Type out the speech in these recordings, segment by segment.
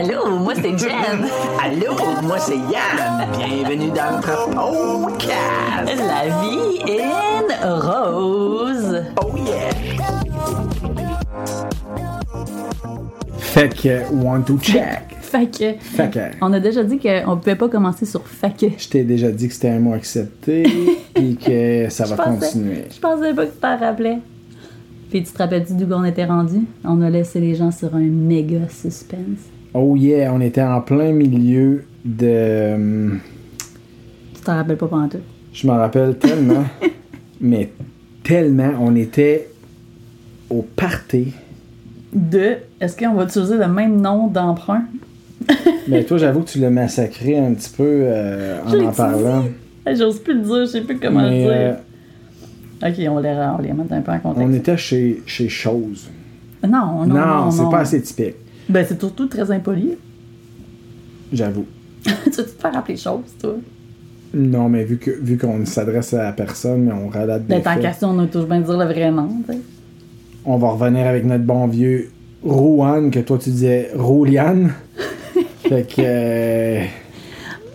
Allô, moi c'est Jen. Allô, moi c'est Yann. Bienvenue dans notre podcast. La vie est rose. Oh yeah. Fait que, one to check. Fait que. Fait que, On a déjà dit qu'on pouvait pas commencer sur fait que. je t'ai déjà dit que c'était un mot accepté, puis que ça va Je pensais- continuer. Je pensais pas que tu t'en rappelais. Puis tu te rappelles-tu d'où on était rendu? On a laissé les gens sur un méga suspense. Oh yeah, on était en plein milieu de. hum, Tu t'en rappelles pas pendant tout. Je m'en rappelle tellement, mais tellement, on était au party. De. Est-ce qu'on va utiliser le même nom d'emprunt? Mais toi, j'avoue que tu l'as massacré un petit peu euh, en en parlant. J'ose plus le dire, je sais plus comment Mais, le euh, dire. Ok, on les, on les met un peu en on contexte. était chez, chez Chose. Non, non, non. Non, c'est pas assez typique, Ben, c'est surtout très impoli. j'avoue. tu veux te faire rappeler choses, toi? Non, mais vu que vu qu'on s'adresse à la personne, mais on relate des Ben, tant qu'à ça, on a toujours bien dire le vrai nom, tu sais. On va revenir avec notre bon vieux Rouen, que toi tu disais Rouliane. fait que euh,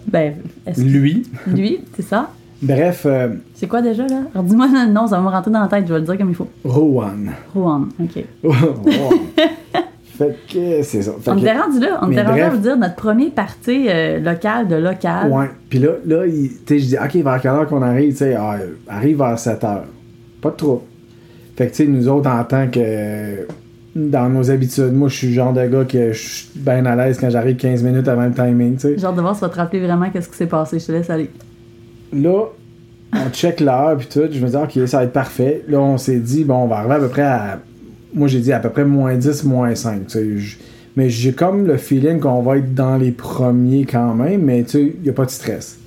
Ben, est-ce que lui. lui, c'est ça? Bref, euh, C'est quoi déjà, là? Alors, dis-moi le nom, ça va me rentrer dans la tête, je vais le dire comme il faut. Rouen. Rouen, ok. fait que c'est ça. Fait On était rendu là, on était rendu à bref. vous dire notre premier party euh, local de local. Ouais. Puis là, là tu je dis, OK, vers quelle heure qu'on arrive? Tu sais, ah, arrive vers 7 heures. Pas de trop. Fait que, tu sais, nous autres, en tant que. Dans nos habitudes, moi, je suis le genre de gars que je suis bien à l'aise quand j'arrive 15 minutes avant le timing, tu sais. Genre de voir si tu vas te rappeler vraiment qu'est-ce qui s'est passé. Je te laisse aller. Là, on check l'heure puis tout. Je me dis, OK, ça va être parfait. Là, on s'est dit, bon, on va arriver à peu près à. Moi, j'ai dit à peu près moins 10, moins 5. tu sais. Je- Mais j'ai comme le feeling qu'on va être dans les premiers quand même, mais tu sais, il n'y a pas de stress.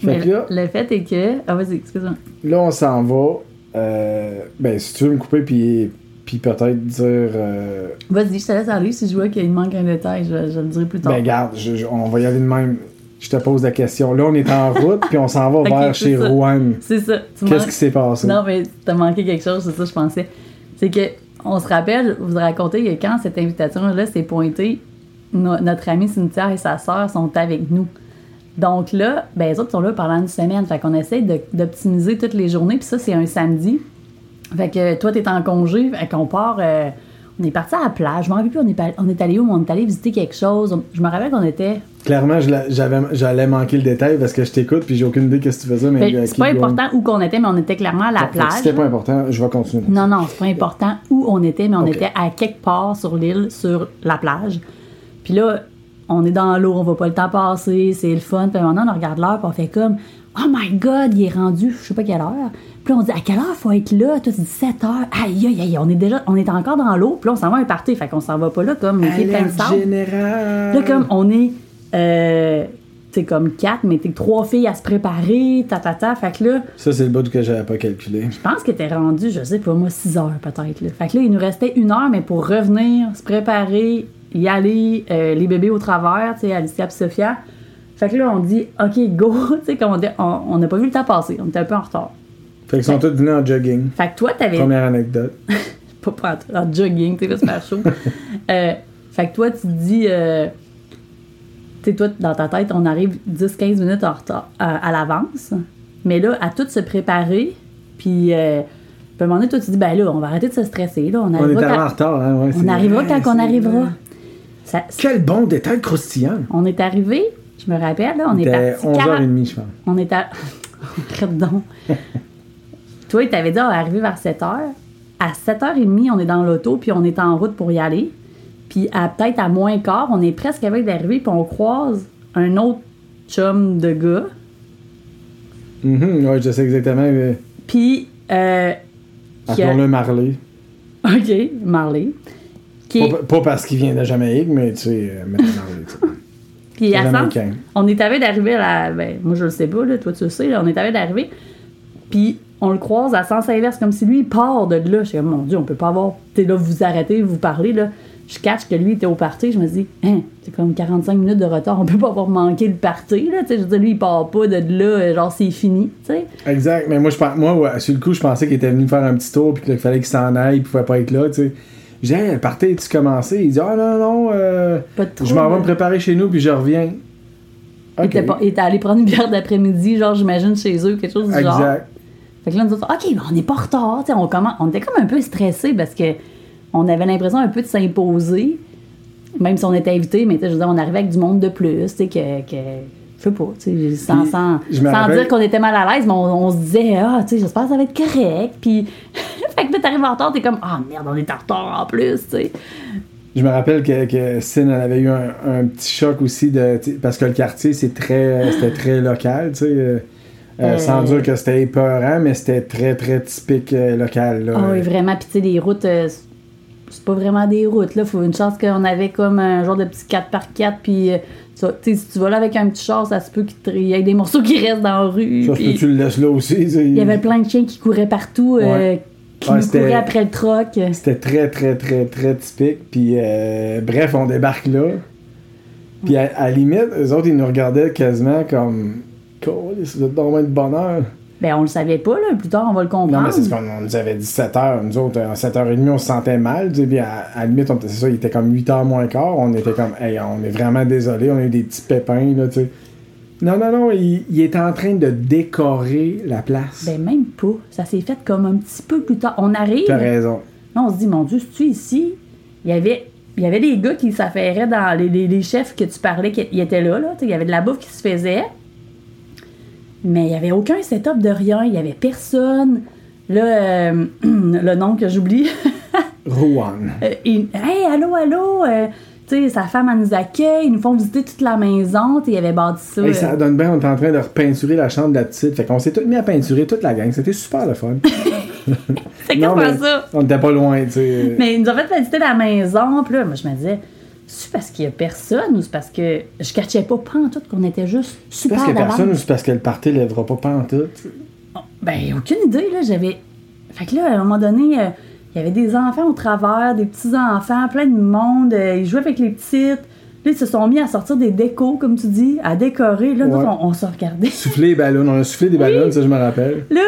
Fait Mais que là, le fait est que. Ah, vas-y, excuse-moi. là, on s'en va. Euh, ben, si tu veux me couper puis, puis peut-être dire. euh, Vas-y, je te laisse aller. Si je vois qu'il manque un détail, je, je le dirai plus tard. ben, garde, je- je- on va y aller de même. Je te pose la question. Là, on est en route puis on s'en va vers chez ça. Rouen. c'est ça. Qu'est-ce qui s'est passé? Non, mais t'as manqué quelque chose, c'est ça je pensais. C'est que, on se rappelle, vous racontez que quand cette invitation-là s'est pointée, no- notre ami Cynthia et sa sœur sont avec nous. Donc là, ben, les autres sont là pendant une semaine. Fait qu'on essaie d'optimiser toutes les journées. Puis ça, c'est un samedi. Fait que toi, t'es en congé. Fait qu'on part. euh, on est parti à la plage. Je m'en rappelle plus, on est, on est allé où? On est allé visiter quelque chose. Je me rappelle qu'on était. Clairement, j'allais manquer le détail parce que je t'écoute puis j'ai aucune idée de ce que tu faisais. Mais euh, c'est pas important où qu'on était, mais on était clairement à la plage. C'était pas important, je vais continuer. Non, non, c'est pas important où on était, mais on était à quelque part sur l'île, sur la plage. Puis là, on est dans l'eau, on voit pas le temps passer, c'est le fun. Puis maintenant, on regarde l'heure, puis on fait comme Oh my god, il est rendu, je sais pas quelle heure. Puis là, on dit À quelle heure faut être là? Toi, tu dis 7 heures. Aïe, aïe, aïe, on est déjà, on est encore dans l'eau. Puis là, on s'en va à un party, fait qu'on s'en va pas là comme les pleines de générale. Là, comme on est, euh, comme quatre, mais t'es trois filles à se préparer, ta, ta, ta. Fait que là, Ça, c'est le bout que j'avais pas calculé. je pense qu'il était rendu, je sais pas moi, 6 heures peut-être. Là. Fait que là, il nous restait une heure, mais pour revenir, se préparer, y aller, euh, les bébés au travers, tu sais, Alicia et Sophia. Fait que là, on dit, OK, go, tu sais, comme on dit, on on n'a pas vu le temps passer, on était un peu en retard. Fait qu'ils sont tous venus en jogging. Fait que toi, t'avais Première anecdote. pas en, en jogging, tu sais, super chaud. Euh, fait que toi, tu te dis, euh, tu sais, toi, dans ta tête, on arrive 10-15 minutes en retard, à, à l'avance. Mais là, à tout se préparer, puis euh, puis à un moment donné, toi, tu dis, ben là, on va arrêter de se stresser, là. On On est arrivera, tellement en quand, retard, hein, ouais, on arrivera vrai, quand on arrivera. Ça- Quel bon détail croustillant. on est arrivé, je me rappelle, là, on est parti 40 11h30, je pense. on est à. Donc. Toi, il t'avait dit, on va arriver vers 7 h. À 7h30, on est dans l'auto, puis on est en route pour y aller. Puis à peut-être à moins quart, on est presque avec d'arriver, puis on croise un autre chum de gars. Mhm, ouais, je sais exactement. euh, Puis, euh, a- Appelons-le Marley. OK, Marley. Qui est- Pas, parce qu'il vient de Jamaïque, mais tu sais, euh, mais Marley, tu sais. Puis à américain. on est arrivé d'arriver à la. Ben, moi, je le sais pas, là, toi, tu le sais, là, on est arrivé d'arriver. Puis on le croise à sens inverse, comme si lui, il part de là. Je suis comme, mon Dieu, on peut pas avoir. T'es là, vous arrêtez, vous parlez, là. Je catch que lui était au party. Je me dis, hein, c'est comme 45 minutes de retard, on peut pas avoir manqué le party, là. Tu sais, je veux dire, lui, il part pas de là, genre, c'est fini, tu sais. Exact, mais moi, je moi ouais, sur le coup, je pensais qu'il était venu faire un petit tour, puis qu'il fallait qu'il s'en aille, puis qu'il pouvait pas être là, tu sais. J'ai dit, hey, le party, est-tu commencé? Il dit, ah non, non, euh, Pas de je m'en vais me préparer chez nous, puis je reviens. Il était, pas- il était allé prendre une bière d'après-midi, genre, j'imagine, chez eux, quelque chose du genre. Exact. Fait que là, nous autres, OK, ben, on n'est pas en retard. tu sais, On, commen- on était comme un peu stressés parce que on avait l'impression un peu de s'imposer, même si on était invités, mais tu sais, je veux dire, on arrivait avec du monde de plus, tu sais, que, que je sais pas, tu sais, sans, sans, dire qu'on était mal à l'aise, mais on, on se disait, ah, tu sais, j'espère que ça va être correct. Puis, fait que t'arrives en retard, t'es comme, ah, merde, on est en retard en plus, tu sais. Je me rappelle que, que Sin elle avait eu un, un petit choc aussi de parce que le quartier c'est très c'était très local, tu sais. euh, euh, Euh. Sans dire que c'était épeurant, mais c'était très très typique euh, local. Là. Ah oui, vraiment. Puis, tu sais, les routes, euh, c'est pas vraiment des routes. Là, faut une chance qu'on avait comme un genre de petit 4x4. Puis, euh, tu si tu vas là avec un petit char, ça se peut qu'il y ait des morceaux qui restent dans la rue. Ça, puis tu le laisses là aussi. il y avait plein de chiens qui couraient partout, euh, qui Ouais, nous couraient après le troc. C'était très, très, très, très typique. Puis, euh, bref, on débarque là. Puis, à, la limite, eux autres, ils nous regardaient quasiment comme. Êtes dans de bonheur. Ben, on le savait pas, là. Plus tard, on va le comprendre. Non, mais c'est ce qu'on on nous avait dit 7 heures. Nous autres, à 7h30, on se sentait mal. tu sais, Puis, à, à la limite, on- c'est ça, il était comme 8h moins quart. On était comme, hey, on est vraiment désolé. On a eu des petits pépins, là, tu sais. Non, non, non, il, il était en train de décorer la place. Ben, même pas. Ça s'est fait comme un petit peu plus tard. On arrive. T'as raison. Là, on se dit, mon Dieu, c'est-tu ici? Il y avait. Il y avait des gars qui s'affairaient dans les, les- les chefs que tu parlais, qui étaient là, là. tu sais, Il y avait de la bouffe qui se faisait. Mais il n'y avait aucun setup de rien. Il n'y avait personne. Là, euh, le nom que j'oublie. Rouen. Euh, hey, allô, allô! euh, tu sais, sa femme, elle nous accueille, ils nous font visiter toute la maison. Tu il avait bâti ça. Ça euh, donne bien, on est en train de repeinturer la chambre de la petite. Fait qu'on s'est tous mis à peinturer toute la gang. C'était super le fun. C'est quasiment ça? On était pas loin, tu sais. Mais ils nous ont fait visiter la maison. Puis là, moi, je me disais, c'est parce qu'il y a personne ou c'est parce que je cachais pas pantoute qu'on était juste C'est super parce qu'il y a personne ou c'est parce que le party lèvera pas pantoute? Ben, aucune idée, là. J'avais. Fait que là, à un moment donné, euh, il y avait des enfants au travers, des petits-enfants, plein de monde. euh, ils jouaient avec les petites. Là, ils se sont mis à sortir des décos, comme tu dis, à décorer. Là, Ouais. on, on se regardait. Souffler les ballons. On a soufflé des ballons, ça, je me rappelle. Là,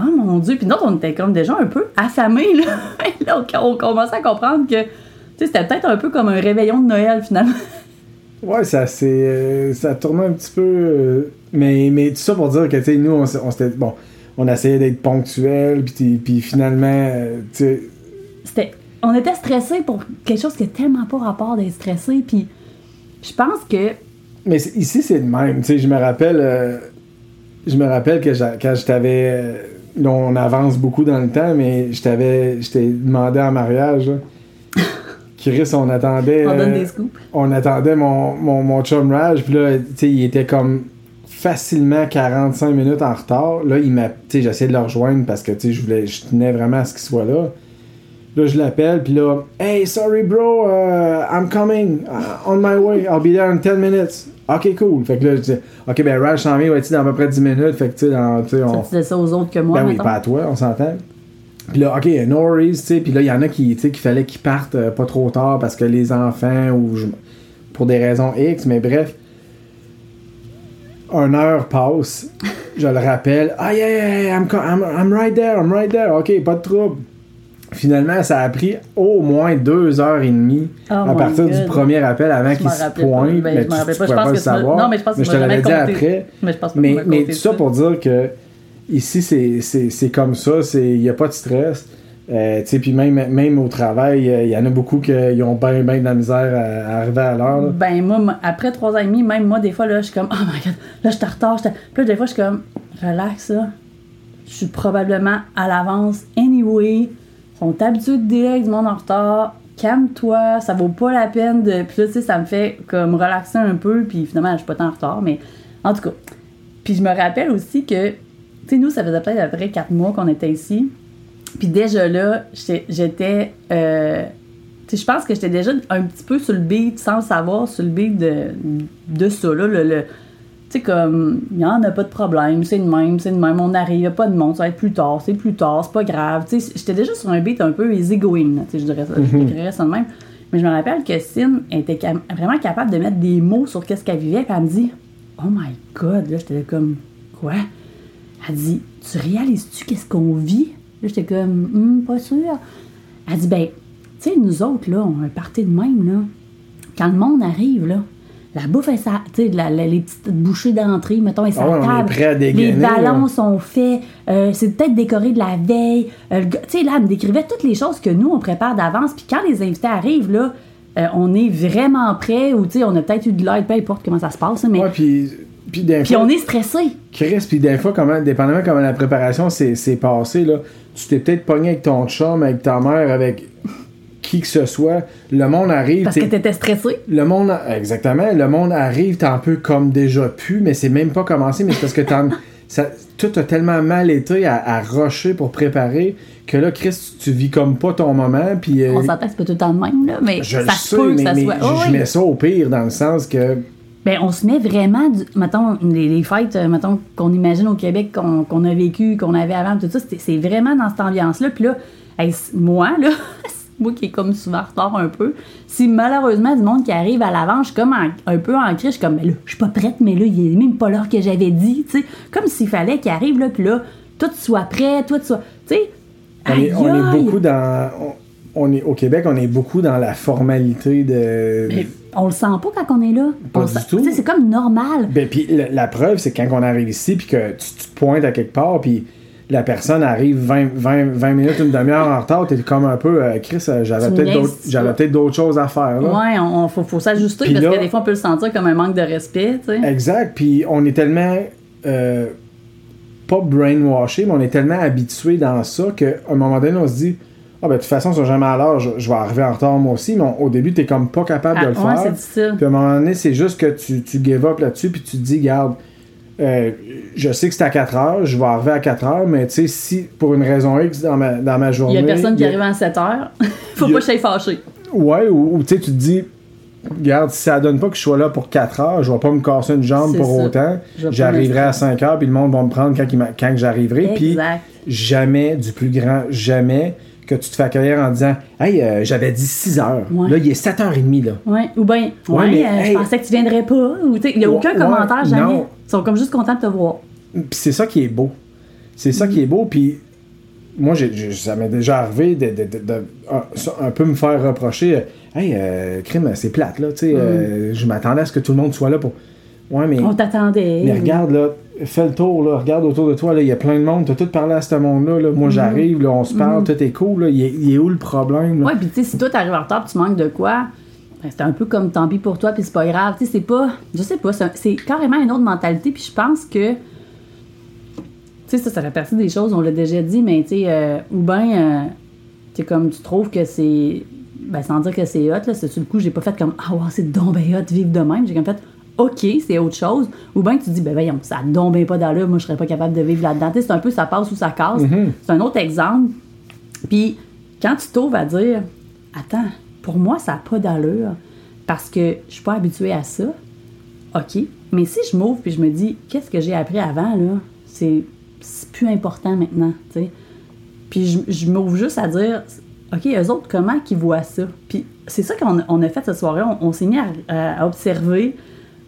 oh mon Dieu. Puis nous on était comme déjà un peu affamés, là. Là, on, on commençait à comprendre que, tu sais, c'était peut-être un peu comme un réveillon de Noël, finalement. Ouais, ça c'est euh, ça tournait un petit peu. euh, mais, mais tout ça pour dire que, tu sais, nous, on, on s'était. Bon, on essayait d'être ponctuel, puis, finalement, euh, tu sais. C'était, on était stressés pour quelque chose qui a tellement pas rapport d'être stressé. Puis je pense que Mais ici, c'est le même. Tu sais, je me rappelle. euh, je me rappelle que quand je t'avais. là, on avance beaucoup dans le temps, mais je t'avais. Je t'ai demandé en mariage. là. Chris, on attendait. on donne euh, des scoops. on attendait mon, mon, mon chum Raj, puis là, tu sais, il était comme facilement 45 minutes en retard. Là, il m'a, tu sais, j'essayais de le rejoindre parce que, tu sais, je voulais, je tenais vraiment à ce qu'il soit là. Là, je l'appelle, puis là, hey, sorry bro, uh, I'm coming, uh, on my way, I'll be there in 10 minutes. Ok, cool. Fait que là, je dis, ok, ben Raj s'en vient, tu sais, dans à peu près 10 minutes. Fait que, tu sais, tu sais, Ça on. disait ça aux autres que moi, Ben oui, pas à toi, on s'entend. Puis là, OK, no worries, tu sais. Puis là, il y en a qui, tu sais, qu'il fallait qu'ils partent euh, pas trop tard parce que les enfants ou je- pour des raisons X, mais bref. Une heure passe, je le rappelle. Ah, yeah, yeah, yeah, I'm, I'm, I'm right there, I'm right there. OK, pas de trouble. Finalement, ça a pris au moins deux heures et demie Oh à partir du premier appel avant qu'il se pas. pointe. Ben, mais je tu- pas. Je pense le que tu m'as- savoir. non, mais je pense que mais je te l'avais dit après. Mais je pense pas que Mais, mais tout ça. pour dire que ici, c'est- comme ça, il n'y a pas de stress. Euh, puis même, même au travail, il y en a beaucoup qui ont bien ben de la misère à, arriver à l'heure. Ben, moi, après trois ans et demi, même moi, des fois, là, je suis comme, oh my god, là, je suis en retard. Puis là, des fois, je suis comme, relax, là. Je suis probablement à l'avance anyway. Sont habitués de avec du monde en retard. Calme-toi, ça vaut pas la peine de. Puis là, tu sais, ça me fait comme relaxer un peu. Puis finalement, je suis pas tant en retard, mais en tout cas. Puis je me rappelle aussi que, tu sais, nous, ça faisait peut-être à peu près quatre mois qu'on était ici. Puis déjà là, j'étais- euh, tu sais, je pense que j'étais déjà un petit peu sur le beat, sans le savoir, sur le beat de, de ça, là. Le, le- tu sais, comme, il n'y en a pas de problème, c'est de même, c'est de même, on arrive, il n'y a pas de monde, ça va être plus tard, c'est plus tard, c'est pas grave. Tu sais, j'étais déjà sur un beat un peu easy going, là, tu sais, je dirais ça, je décrirais ça de même. Mais je me rappelle que Sin était vraiment capable de mettre des mots sur qu'est-ce qu'elle vivait, puis elle me dit, oh my god, là, j'étais comme, quoi? Elle dit, tu réalises-tu qu'est-ce qu'on vit? Là, j'étais comme, Hum, pas sûr. Elle dit, ben, tu sais, nous autres, là, on a un party de même, là. Quand le monde arrive, là, la bouffe est sa, la- la- les petites bouchées d'entrée, mettons, la on est table. prêt à les ballons là. sont faits. euh, c'est peut-être décoré de la veille. Euh, tu sais, là, elle me décrivait toutes les choses que nous, on prépare d'avance. Puis quand les invités arrivent, là, euh, on est vraiment prêt ou, tu sais, on a peut-être eu de l'aide, peu importe comment ça se passe, mais... Ouais, puis. Puis des Puis fois, on est stressé. Chris, puis des fois, comment, dépendamment comment la préparation s'est passée, là, tu t'es peut-être pogné avec ton chum, avec ta mère, avec qui que ce soit. Le monde arrive. Parce que t'étais stressé. Le monde, exactement, le monde arrive, t'es un peu comme déjà pu, mais c'est même pas commencé, mais c'est parce que t'en- ça, tout a tellement mal été à, à rusher pour préparer que là, Chris, tu vis comme pas ton moment, puis euh, On s'entend que c'est pas tout le temps le même, là, mais je ça sais, peut que mais, ça mais soit. je, Oh, je oui. mets ça au pire dans le sens que Ben, on se met vraiment, du, mettons, les, les fêtes, euh, mettons, qu'on imagine au Québec, qu'on a vécu, qu'on avait avant, tout ça, c'est- vraiment dans cette ambiance-là. Puis là, hey, moi, là, moi qui est comme souvent en retard un peu, si malheureusement du monde qui arrive à l'avant, je suis comme en- un peu en crise, je suis comme, ben là, je suis pas prête, mais là, il est même pas l'heure que j'avais dit, tu sais. Comme s'il fallait qu'il arrive, là, puis là, tout soit prêt, tout soit. Tu sais. on est, on est beaucoup dans. On, on est, au Québec, on est beaucoup dans la formalité de. Mais on le sent pas quand on est là. Pas du tout. C'est comme normal. Ben, puis la, la preuve, c'est quand on arrive ici, puis que tu, tu te pointes à quelque part, puis la personne arrive 20, 20, 20 minutes, une demi-heure en retard, t'es comme un peu, euh, Chris, euh, j'avais peut-être niaises, d'autres, tu j'avais vois. peut-être d'autres choses à faire. Là. Ouais, on, faut, faut s'ajuster parce là- que des fois on peut le sentir comme un manque de respect. Exact, puis on est tellement, euh, pas brainwashé, mais on est tellement habitué dans ça qu'à un moment donné, on se dit, ah ben de toute façon, ils sont jamais à l'heure, je, je vais arriver en retard moi aussi, mais on- au début, t'es comme pas capable de Ah, le ouais, faire. difficile. Puis à un moment donné, c'est juste que tu, tu give up là-dessus, puis tu te dis, garde, euh, je sais que c'est à 4 heures, je vais arriver à 4 heures, mais tu sais, si pour une raison X dans ma, dans ma Il journée. y a personne qui il a- arrive à 7 heures. faut il pas que j'aille fâché. Ouais, ou, ou tu sais, tu te dis, regarde, si ça donne pas que je sois là pour 4 heures, je vais pas me casser une jambe pour ça. autant. Je J'arriverai à 5 heures, puis le monde va me prendre quand, il quand j'arriverai. Puis jamais, du plus grand jamais, que tu te fais accueillir en disant, hey, euh, j'avais dit 6 heures. Ouais. Là, il est 7h30, là. Ouais. Ou bien, ouais, Ouais, mais, euh, hey. je pensais que tu viendrais pas. Ou, il n'y a aucun commentaire, jamais. non. Ils sont comme juste contents de te voir. Puis c'est ça qui est beau. C'est ça qui est beau. Puis moi, ça m'est déjà arrivé de, de- de- de- un, un peu me faire reprocher euh, Hey, euh, crime, c'est plate, là. Euh, je m'attendais à ce que tout le monde soit là pour. Ouais, mais. On t'attendait. Mais regarde, là, fais le tour, là, regarde autour de toi, là, il y a plein de monde, t'as tout parlé à ce monde-là, là. moi j'arrive, là, on se parle, tout est cool, là. Il, est, où le problème, là? Ouais, puis tu sais, si toi t'arrives en retard tu manques de quoi, ben, c'est un peu comme tant pis pour toi, puis c'est pas grave. Tu sais, c'est pas. Je sais pas, c'est un- c'est carrément une autre mentalité, puis je pense que. Tu sais, ça, ça fait partie des choses, on l'a déjà dit, mais tu sais, euh, ou bien, euh, tu comme tu trouves que c'est. Ben, sans dire que c'est hot, là, c'est sur le coup, j'ai pas fait comme Ah, wow, c'est donc ben hot, vivre de même. J'ai comme fait OK, c'est autre chose. Ou bien tu dis, ben voyons, ça a donc ben pas d'allure, moi je serais pas capable de vivre là-dedans. Tu sais, c'est un peu ça passe ou ça casse. C'est un autre exemple. Puis quand tu t'ouvres à dire Attends, pour moi, ça n'a pas d'allure parce que je suis pas habituée à ça. OK. Mais si je m'ouvre puis je me dis Qu'est-ce que j'ai appris avant, là, c'est c'est plus important maintenant. tu sais. Puis je, je m'ouvre juste à dire OK, eux autres, comment qu'ils voient ça? Puis c'est ça qu'on a- fait cette soirée. On, on s'est mis à observer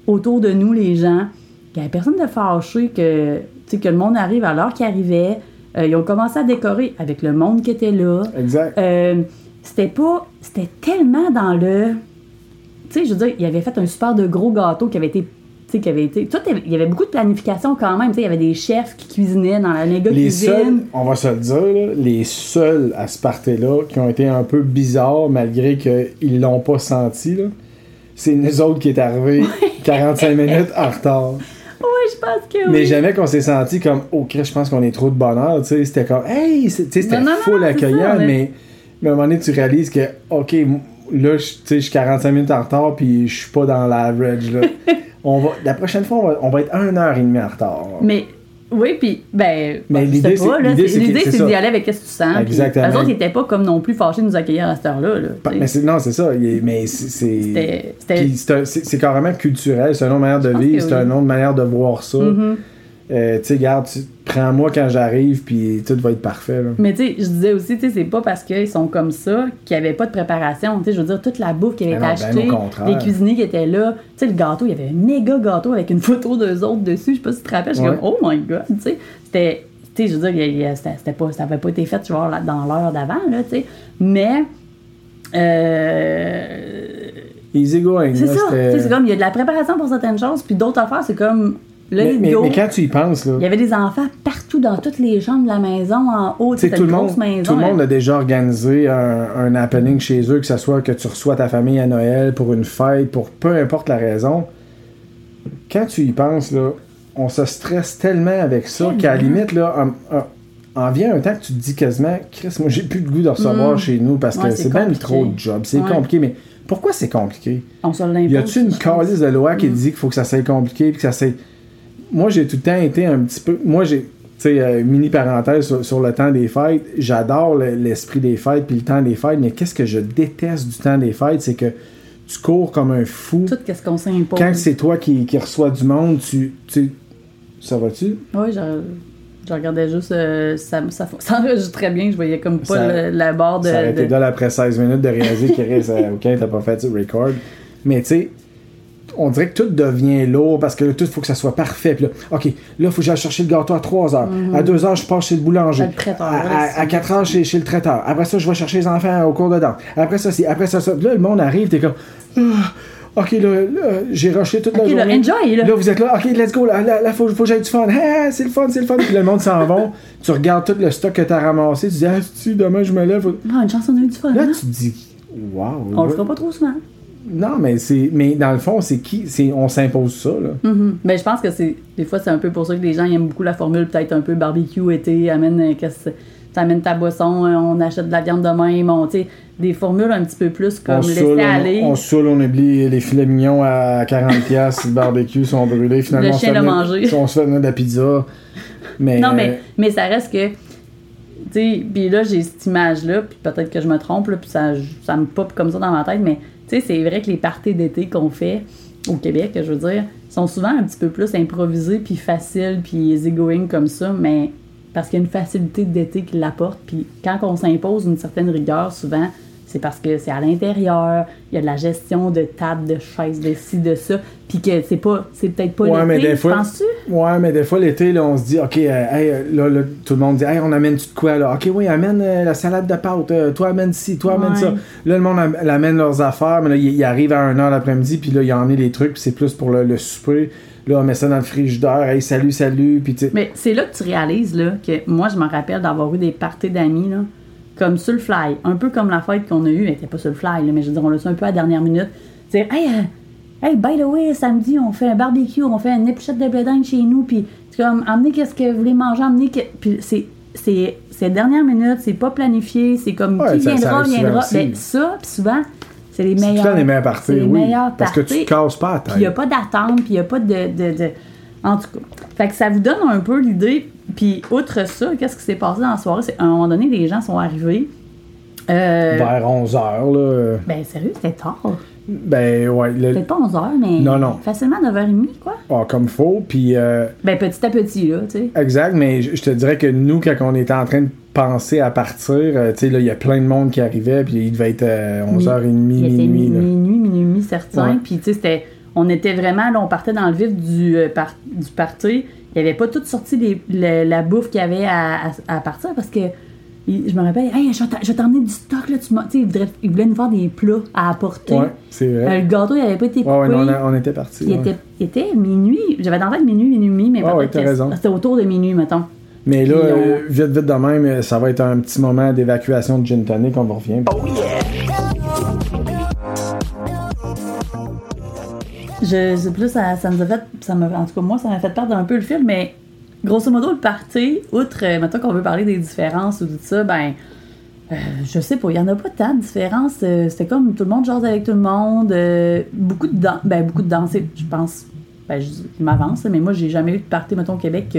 autour de nous les gens. Il n'y avait personne de fâché que, que le monde arrive à l'heure qu'il arrivait. Euh, ils ont commencé à décorer avec le monde qui était là. Exact. Euh, c'était pas. C'était tellement dans le. Tu sais, je veux dire, il avait fait un super de gros gâteau qui avait été. Tu sais, avait été. Tout, il y avait beaucoup de planification quand même. Tu sais, il y avait des chefs qui cuisinaient dans la méga Les cuisine. seuls, on va se le dire, là, les seuls à ce party-là qui ont été un peu bizarres malgré qu'ils l'ont pas senti, là, c'est nous autres qui est arrivés 45 minutes en retard. Oui, je pense que oui. Mais jamais qu'on s'est senti comme oh je pense qu'on est trop de bonheur, tu sais, c'était comme hey, c'était full accueillant, mais, mais à un moment donné tu réalises que OK, là je suis 45 minutes en retard puis je suis pas dans l'average là. on va la prochaine fois on va, on va être 1 heure et demie en retard. Mais oui, puis ben, ben, l'idée, pas, l'idée, c'est- d'y aller avec ce que tu sens. Exactement. Eux autres, ils étaient pas comme non plus fâchés de nous accueillir à cette heure-là. là. Mais non, c'est ça, mais c'est c'est un- carrément culturel, c'est une autre manière de vivre, c'est oui. une autre manière de voir ça. Mhm. Euh, tu sais, garde, prends-moi quand j'arrive puis tout va être parfait là. Mais tu sais, je disais aussi, tu sais, c'est pas parce qu'ils sont comme ça qu'il n'y avait pas de préparation. Tu sais, je veux dire, toute la bouffe qui avait été Ben ben achetée, les cuisiniers qui étaient là, tu sais, le gâteau, il y avait un méga gâteau avec une photo d'eux autres dessus. Je sais pas si tu te rappelles. Je suis comme, oh my god, tu sais. C'était, tu sais, je veux dire, c'était pas, ça avait pas été fait, genre, là, dans l'heure d'avant, là, tu sais. Mais Euh, c'est ça. c'était- Tu sais, C'est comme, il y a de la préparation pour certaines choses, puis d'autres affaires, c'est comme, mais, quand tu y penses, là, Il y avait des enfants partout dans toutes les chambres de la maison, en haut. C'était une monde, grosse maison. tout le monde hein. a déjà organisé un, un happening chez eux, que ce soit que tu reçois ta famille à Noël pour une fête, pour peu importe la raison. Quand tu y penses, là, on se stresse tellement avec ça qu'à la limite, là, en, en- en vient un temps que tu te dis quasiment, Chris, moi j'ai plus le goût de recevoir Mm. chez nous parce que Ouais, c'est compliqué. trop de job. C'est Ouais. compliqué, mais pourquoi c'est compliqué? On se. Y a-tu une calice de loi qui Mm. dit qu'il faut que ça soit compliqué puis que ça soit. Moi, j'ai tout le temps été un petit peu. Moi, j'ai. Tu sais, euh, mini parenthèse sur, sur le temps des fêtes. J'adore le- l'esprit des fêtes puis le temps des fêtes, mais qu'est-ce que je déteste du temps des fêtes, c'est que tu cours comme un fou. Tout ce qu'on s'impose. Quand c'est toi qui, qui reçois du monde, tu. tu ça va-tu? Oui, je, je regardais juste. euh, ça, ça, ça enregistrait bien. Je voyais comme pas Ça- le- la barre de. ça aurait été de- après 16 minutes de réaliser que Chris, euh, OK, t'as pas fait ça, record. Mais tu sais, on dirait que tout devient lourd parce que là, tout, il faut que ça soit parfait. Puis là, OK, là, il faut que j'aille chercher le gâteau à 3 heures. À 2 heures, je passe chez le boulanger. Le traiteur, À, à- c'est- à 4 heures, chez, chez le traiteur. Après ça, je vais chercher les enfants au cours de danse. Après ça, c'est. Après ça, ça. Là, le monde arrive, t'es comme. Ah, OK, là, là, j'ai rushé toute la là, journée. enjoy, là. Là, vous êtes là, OK, let's go, là, là, là, faut, faut que j'aille du fun. Ah, c'est le fun, c'est le fun. Puis le monde s'en va. Tu regardes tout le stock que t'as ramassé. Tu dis, ah, si, demain, je me lève. faut- Ah, une chanson de du fun. Là, hein? tu te dis, wow. On le fera pas trop souvent. Non, mais c'est, mais dans le fond, c'est qui, c'est, on s'impose ça là. Ben, je pense que c'est des fois c'est un peu pour ça que les gens aiment beaucoup la formule peut-être un peu barbecue été amène euh, qu'est-ce t'amènes ta boisson euh, on achète de la viande de même on des formules un petit peu plus comme on se laisser aller on, on saoule, on oublie les filets mignons à 40 pièces, barbecue sont brûlés. Finalement, Le on se chien l'a mangé. On se fait de la pizza. Mais, non mais mais ça reste que tu sais puis là j'ai cette image là puis peut-être que je me trompe là puis ça ça me pop comme ça dans ma tête mais tu sais c'est vrai que les parties d'été qu'on fait au Québec je veux dire sont souvent un petit peu plus improvisés puis faciles puis easygoing comme ça mais parce qu'il y a une facilité d'été qui l'apporte puis quand on s'impose une certaine rigueur souvent c'est parce que c'est à l'intérieur, il y a de la gestion de table, de chaises, de ci, de ça, puis que c'est pas, c'est peut-être pas Ouais, l'été, des penses-tu? Ouais, mais des fois, l'été, là, on se dit, OK, euh, hey, euh, là, là, tout le monde dit, hey, on amène-tu de quoi, là? OK, oui, amène euh, la salade de pâtes, euh, toi, amène ci, toi, amène ça. Là, le monde am- amène leurs affaires, mais là, il, arrive à 1h l'après-midi, puis là, il en est les trucs, puis c'est plus pour le, le souper. Là, on met ça dans le frigidaire, hey, salut, salut, puis tu. Mais c'est là que tu réalises là, que moi, je me rappelle d'avoir eu des parties d'amis, là, comme sur le fly. Un peu comme la fête qu'on a eue, elle était pas sur le fly, là, mais je dire, on l'a su un peu à la dernière minute. Dire, hey, euh, hey, by the way, samedi, on fait un barbecue, on fait une épluchette de blé chez nous, puis c'est comme, emmenez qu'est-ce que vous voulez manger, emmenez que. Puis c'est. C'est, c'est dernière minute, c'est pas planifié, c'est comme Ouais, qui ça- viendra, viendra. Ben, ça, puis souvent, c'est les C'est meilleurs. temps les meilleurs parties, c'est oui. meilleurs Parce que tu te casses pas la tête. Puis il n'y a pas d'attente, puis il n'y a pas de, de, de- En tout cas. Fait que ça vous donne un peu l'idée. Puis outre ça, qu'est-ce qui s'est passé dans la soirée? C'est à un moment donné, les gens sont arrivés. Euh, Vers 11h, là. euh, ben sérieux, c'était tard. Ben, ouais, le- Peut-être pas 11h, mais Non, non. facilement 9h30, quoi. ah, comme faut, puis... euh, Ben petit à petit, là, tu sais. Exact, mais je te dirais que nous, quand on était en train de penser à partir, euh, tu sais, là, il y a plein de monde qui arrivait, puis il devait être euh, 11h30, Il était minuit. là. minuit, minuit, minuit, certains. Ouais. Puis, tu sais, c'était. On était vraiment, là, on partait dans le vif du, euh, par- du party. Il n'y avait pas tout sorti les- le- la bouffe qu'il y avait à, à- à partir parce que il- je me rappelle, hey, je vais t'emmener du stock, là. Tu m'as- tu sais, il voudrait- il voulait nous faire des plats à apporter. Ouais, c'est Euh, vrai. le gâteau, il n'avait pas été coupé. Ouais, ouais, non, on, a- on était partis. il, ouais. était, il était minuit. J'avais dans la tête minuit, minuit, et demi, mais peut-être ouais, t'as que raison. c'était autour de minuit, mettons. Mais là, on- euh, vite, vite de même, euh, ça va être un petit moment d'évacuation de gin tonic, on revient. Je sais plus, ça, ça nous a fait. Ça en tout cas, moi, ça m'a fait perdre un peu le fil, mais grosso modo, le party, outre, euh, maintenant qu'on veut parler des différences ou tout ça, ben. euh, je sais pas, il y en a pas tant de différences. euh, c'était comme tout le monde jase avec tout le monde. beaucoup de dan- ben, beaucoup de danser, je pense. Ben, je, m'avance, mais moi, j'ai jamais eu de party, mettons, au Québec,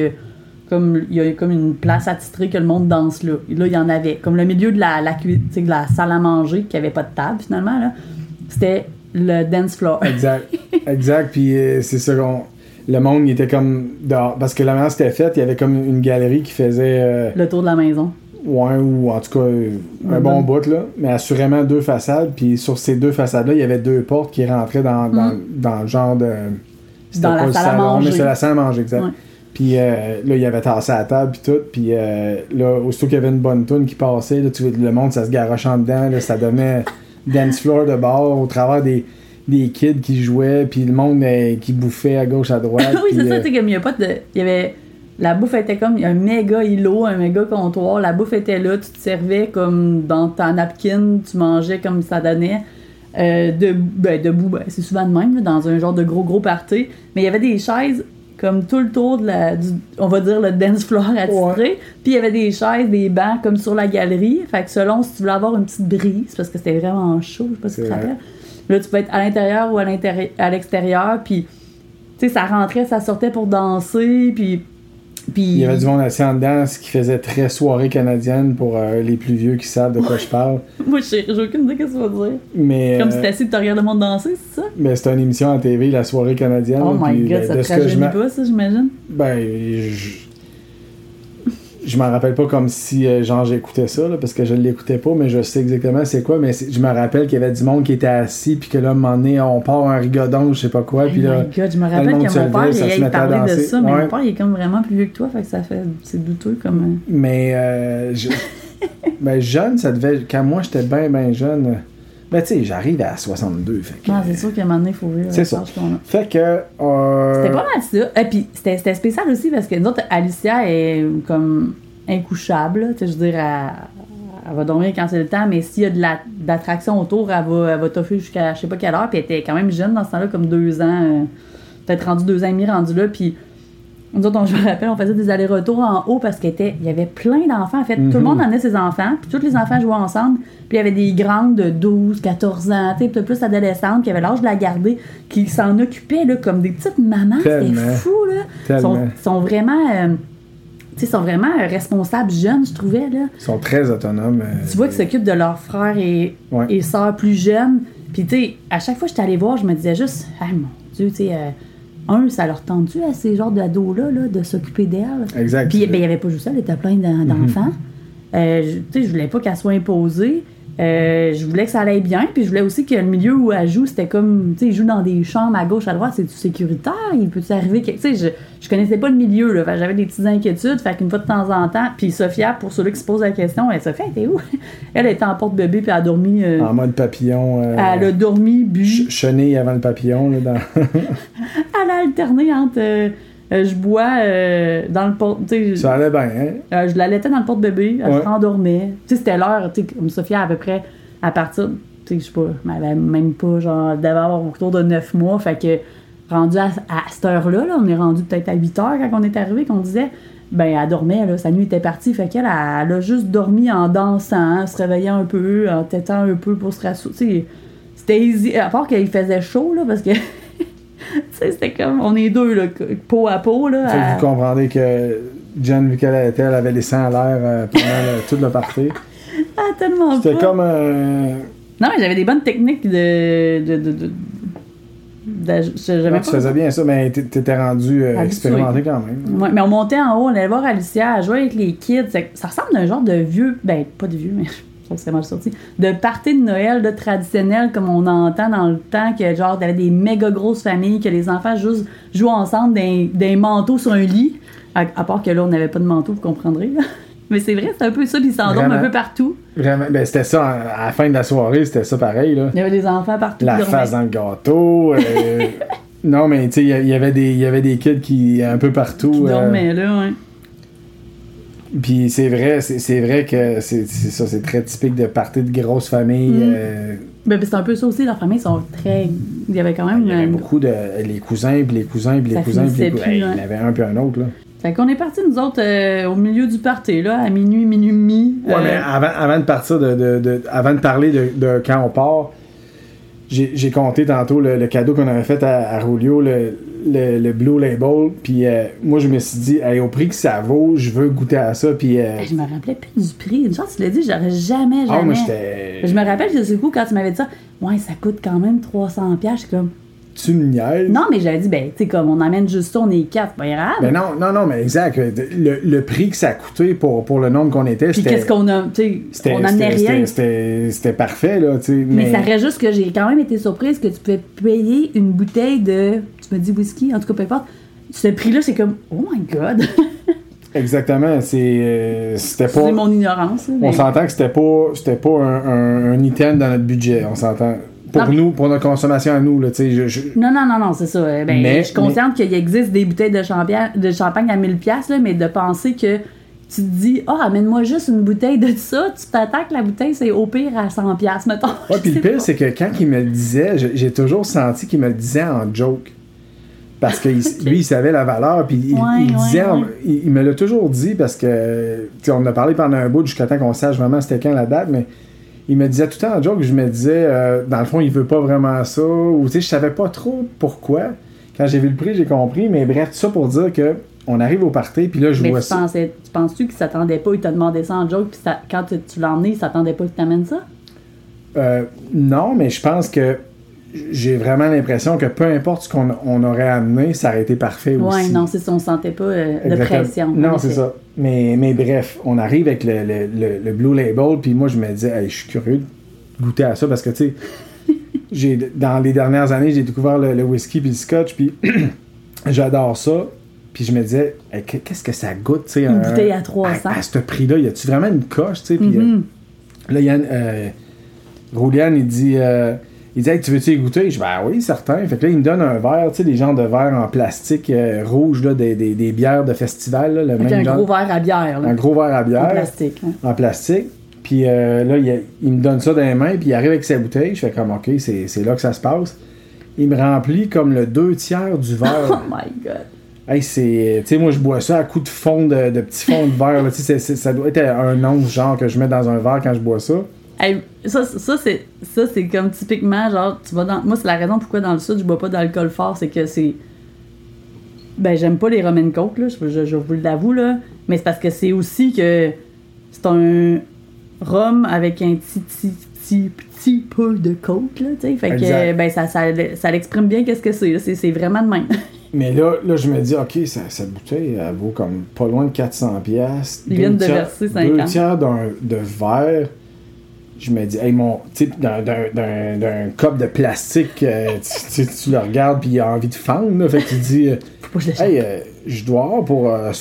comme il y a comme une place attitrée que le monde danse là. Là, il y en avait. Comme le milieu de la, la, de la salle à manger, qui avait pas de table, finalement, là. C'était le dance floor. Exact. exact. Puis euh, c'est ça qu'on. Le monde, il était comme dehors. Parce que la manière c'était fait, il y avait comme une galerie qui faisait. euh, le tour de la maison. Ouais, ou en tout cas, euh, un Mhm. bon bout, là. Mais assurément deux façades. Puis sur ces deux façades-là, il y avait deux portes qui rentraient dans, dans, dans le genre de. c'était. Dans la pas salle à manger. Mais c'est la salle à manger, exact. Ouais. Puis euh, là, il y avait tassé à la table, puis tout. Puis euh, là, aussitôt qu'il y avait une bonne tune qui passait, là, tu vois, le monde, ça se garoche en dedans, là, ça donnait dance floor de bar au travers des, des kids qui jouaient, puis le monde euh, qui bouffait à gauche, à droite. oui, c'est ça, euh, tu comme il y a pas de. Il y avait. La bouffe était comme. Il y a un méga îlot, un méga comptoir. La bouffe était là, tu te servais comme dans ta napkin, tu mangeais comme ça donnait. Euh, de, ben, debout, ben, c'est souvent de même, là, dans un genre de gros gros party. Mais il y avait des chaises comme tout le tour de la. du- on va dire le dance floor attitré. Puis il y avait des chaises, des bancs comme sur la galerie. Fait que selon si tu voulais avoir une petite brise, parce que c'était vraiment chaud, je sais pas si tu te rappelles. Là, tu peux être à l'intérieur ou à l'extérieur. Puis tu sais, ça rentrait, ça sortait pour danser, puis... puis Il y avait du monde assis en dedans, ce qui faisait très soirée canadienne pour euh, les plus vieux qui savent de quoi je parle. Moi, j'ai j'ai aucune idée qu'est-ce que ça veut dire. Mais, Comme euh, si t'es assis et tu regardes le monde danser, c'est ça? mais c'était une émission à TV, la soirée canadienne. Oh my puis, god, ben, ça de te ce je rajeunit pas, ça, j'imagine? Ben, je, je m'en rappelle pas comme si, euh, genre, j'écoutais ça, là, parce que je l'écoutais pas, mais je sais exactement c'est quoi. Mais je me rappelle qu'il y avait du monde qui était assis, puis que là, à un moment donné, on part un rigodon, je sais pas quoi, puis là, god, je me le rappelle que mon père, levait, il, il parlait de ça, mais Ouais. mon père, il est comme vraiment plus vieux que toi, fait que ça fait... C'est douteux comme... euh, Mais euh, je- ben, jeune, ça devait. Quand moi j'étais bien, bien jeune. Ben, tu sais, j'arrive à 62. Fait que, Non, c'est sûr qu'à un moment donné, il faut vivre C'est ça. fait que. euh, C'était pas mal ça. Et puis, c'était c'était spécial aussi parce que nous autres, Alicia est comme incouchable. Tu sais, je veux dire, elle, elle va dormir quand c'est le temps, mais s'il y a de la- d'attraction autour, elle va, elle va toffer jusqu'à je sais pas quelle heure. Puis elle était quand même jeune dans ce temps-là, comme deux ans, euh, peut-être rendu deux ans et demi, rendu là. Puis nous autres, on, je me rappelle, on faisait des allers-retours en haut parce qu'il y avait plein d'enfants. En fait, tout le Mhm. monde amenait ses enfants, puis tous les enfants jouaient ensemble. Puis il y avait des grandes de 12, 14 ans, tu sais, puis plus adolescentes qui avaient l'âge de la garder, qui s'en occupaient là, comme des petites mamans. C'était fou, là. Ils sont, vraiment, euh, sais, sont vraiment euh, responsables jeunes, je trouvais, là. Ils sont très autonomes. euh, Tu vois qu'ils s'occupent de leurs frères et, Ouais. et sœurs plus jeunes. Puis, tu sais, à chaque fois que j'étais allée voir, je me disais juste, ah mon Dieu, tu sais, euh, un, ça leur tente-tu à ces genres d'ados-là, là, de s'occuper d'elles? Exact. Puis, ben, il n'y avait pas juste ça, il était plein d'en- d'enfants. Euh, je- tu sais, je voulais pas qu'elle soit imposée. Euh, je voulais que ça allait bien, puis je voulais aussi que le milieu où elle joue, c'était comme, tu sais, jouent dans des chambres à gauche, à droite, c'est sécuritaire, il peut-tu arriver, que- tu sais, je, je connaissais pas le milieu, là, j'avais des petites inquiétudes, fait qu'une fois de temps en temps, puis Sophia, pour ceux-là qui se posent la question, elle, Sophia, était où? Elle était en porte-bébé, puis elle a dormi, euh, En mode papillon. euh, elle a dormi, bu, ch- chenille avant le papillon. Là, dans... elle a alterné entre, euh, je bois euh, dans le porte, tu sais, ça allait bien, hein? Euh, je l'allaitais dans le porte-bébé, elle Ouais. se rendormait. Tu sais, c'était l'heure, tu sais, comme Sophia, à peu près, à partir, tu sais, je sais pas, mais elle avait même pas, genre, elle devait avoir autour de 9 mois, fait que, rendu à, à cette heure-là, là, on est rendu peut-être à 8 heures quand on est arrivé, qu'on disait, ben, elle dormait, là, sa nuit était partie, fait qu'elle, elle, elle a juste dormi en dansant, se réveillant un peu, en tétant un peu pour se rassurer, tu sais, c'était easy, à part qu'il faisait chaud, là, parce que, c'était comme, on est deux, là, peau à peau, là, à- vous comprendrez que Jen, vu qu'elle était, elle avait les seins à l'air euh, pendant le- toute le party. ah, tellement C'était comme un. Non, mais j'avais des bonnes techniques de. de, de, de, tu faisais bien ça, mais t'é- t'étais rendu euh, expérimenté quand même. Ouais, mais on montait en haut, on allait voir Alicia, elle jouait avec les kids. Ça ressemble à un genre de vieux. Ben, pas de vieux, mais que c'est mal sorti. De party de Noël de traditionnel, comme on entend dans le temps, que genre, t'avais des méga grosses familles, que les enfants juste jouent ensemble d'un des manteaux sur un lit. À, à part que là, on n'avait pas de manteau, vous comprendrez. là. Mais c'est vrai, c'est un peu ça, puis ils s'endorment un peu partout. Vraiment, ben c'était ça, à la fin de la soirée, c'était ça pareil, là. Il y avait des enfants partout. La face dans le gâteau. euh, non, mais tu sais, il y avait des il y avait des kids qui un peu partout. Qui euh, dormaient là, ouais. Puis c'est vrai, c'est vrai que c'est ça, c'est très typique de partir de grosses familles. Mm. euh, Ben, c'est un peu ça aussi, leurs familles sont très. Il y avait quand même il y avait beaucoup de les cousins, puis les cousins, puis les Ça cousins, puis les cousins. Hey, hein. Il y en avait un puis un autre, là. Fait qu'on est partis, nous autres, euh, au milieu du party, là, à minuit, minuit, mi. Ouais, Euh, mais avant, avant de partir, de, de- de- avant de parler de, de quand on part, j'ai j'ai compté tantôt le, le cadeau qu'on avait fait à, à Rulio, le, le, le Blue Label. Puis euh, moi, je me suis dit, Hey, au prix que ça vaut, je veux goûter à ça. Puis. euh, Je me rappelais plus du prix. Une chance, tu l'as dit, j'aurais jamais, jamais. ah, moi, j'étais. je me rappelle que du coup, quand tu m'avais dit ça, ouais, ça coûte quand même 300$. piastres. J'étais comme, Tu me niaises? non, mais j'avais dit, ben, tu sais, comme on amène juste ça, on est quatre, pas grave. Mais non, non, non, mais exact. Le, le prix que ça a coûté pour, pour le nombre qu'on était, Puis c'était. qu'est-ce qu'on a, tu sais, on amenait rien. c'était parfait, là, tu sais. Mais, Mais, ça reste juste que j'ai quand même été surprise que tu pouvais payer une bouteille de, tu me dis whisky, en tout cas, peu importe. Ce prix-là, c'est comme, oh my god. Exactement. C'est, euh, c'était pas. C'est mon ignorance. On s'entend que c'était pas, c'était pas un, un, un item dans notre budget. On s'entend. Pour Non. nous, pour notre consommation à nous, là, tu sais, je, je- Non, non, non, non, c'est ça. Euh, Ben, Mais- je suis consciente qu'il existe des bouteilles de champagne, de champagne à 1000$, piastres, là, mais de penser que tu te dis, ah, amène-moi juste une bouteille de ça, tu t'attends que la bouteille, c'est au pire à 100$, piastres, mettons. Ouais, puis le pire, c'est que quand il me le disait, j'ai j'ai toujours senti qu'il me le disait en joke. Parce que il- lui, il savait la valeur, puis il, Ouais, il ouais, disait, ouais. il, il me l'a toujours dit parce que, on en a parlé pendant un bout jusqu'à temps qu'on sache vraiment c'était quand la date, mais il me disait tout le temps en joke, je me disais, euh, dans le fond, il veut pas vraiment ça, ou tu sais, je savais pas trop pourquoi. Quand j'ai vu le prix, j'ai compris, mais bref, tout ça pour dire que on arrive au party, puis là, je Mais vois tu, ça. pensais, tu penses-tu qu'il s'attendait pas, il t'a demandé ça en joke, puis ça- quand tu, tu l'as emmené, il s'attendait pas qu'il t'amène ça? Euh, non, mais je pense que j'ai vraiment l'impression que peu importe ce qu'on on aurait amené, ça aurait été parfait aussi. Ouais, non, c'est ça, on sentait pas euh, de pression. Non, c'est ça. Mais, mais bref, on arrive avec le, le, le- le Blue Label, puis moi, je me disais, Hey, je suis curieux de goûter à ça parce que, tu sais, dans les dernières années, j'ai découvert le, whisky puis le scotch, puis j'adore ça. Puis je me disais, Hey, qu'est-ce que ça goûte, tu sais, Une un- bouteille à 300. À, à ce prix-là, y a-tu vraiment une coche, tu sais? Puis, euh, là, Yann, euh, Rouliane, il dit, euh, il dit, Hey, tu veux-tu y goûter? Je dis, ben oui, certain. Fait que là, il me donne un verre, tu sais, des genres de verres en plastique euh, rouge, là, des, des, des bières de festival, là, le Avec même un genre- gros verre à bière, là, un gros verre à bière en plastique. hein. en plastique. Puis euh, là, il, il me donne ça dans les mains, puis il arrive avec sa bouteille. Je fais comme, OK, c'est c'est là que ça se passe. Il me remplit comme le deux tiers du Oh verre. my god. hey, c'est. Tu sais, moi, je bois ça à coups de fond de, de petits fonds de verre. là. Ça doit être un once, genre, que je mets dans un verre quand je bois ça. Hey, ça, ça c'est ça c'est comme typiquement genre tu vas dans moi c'est la raison pourquoi dans le sud je bois pas d'alcool fort c'est que c'est ben j'aime pas les rum and coke là je, je- je vous l'avoue là mais c'est parce que c'est aussi que c'est un rhum avec un petit petit petit petit peu de coke là tu sais fait que ben ça ça, ça l'exprime bien qu'est-ce que c'est là. c'est c'est vraiment de même Mais là, là je me dis, OK, ça- cette bouteille, elle vaut comme pas loin de 400$. piastres. Ils Deux viennent de verser Deux 50. tiers d'un de verre. Je me dis, hey, mon. Tu d'un- cop de plastique, euh, tu, tu- le regardes, puis il a envie de fendre, là. Fait que tu dis, euh, faut pas que je hey, euh, je dois avoir pour euh,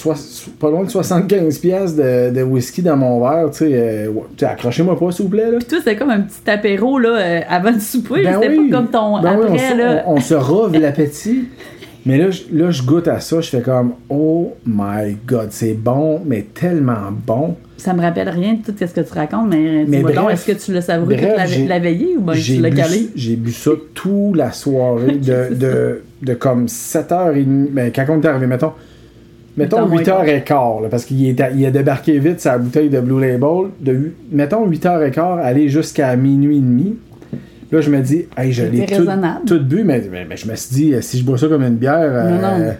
pas loin de 75$ piastres de, de whisky dans mon verre, tu sais. ouais, accrochez-moi pas, s'il vous plaît, là. Puis toi, c'était comme un petit apéro là, avant de souper. Ben c'était oui. pas comme ton Ben oui, on, après. se- là. on- on se rove l'appétit. Mais là, je- là, je goûte à ça, je fais comme, oh my god, c'est bon, mais tellement bon. Ça me rappelle rien de tout ce que tu racontes, mais, Mais donc, bref, est-ce que tu l'as savouré bref, toute la, la veillée ou bien tu l'as calé? j'ai bu ça toute la soirée, de, de, de comme 7h30, ben, quand on est arrivé, mettons, mettons Huit heures moins 8h15, là, parce qu'il est il a débarqué vite sa bouteille de Blue Label, de, mettons 8h15, aller jusqu'à minuit et demi. Là, je me dis, hey, je l'ai tout, tout bu, mais, mais- mais je me suis dit, euh, si je bois ça comme une bière, euh, Non,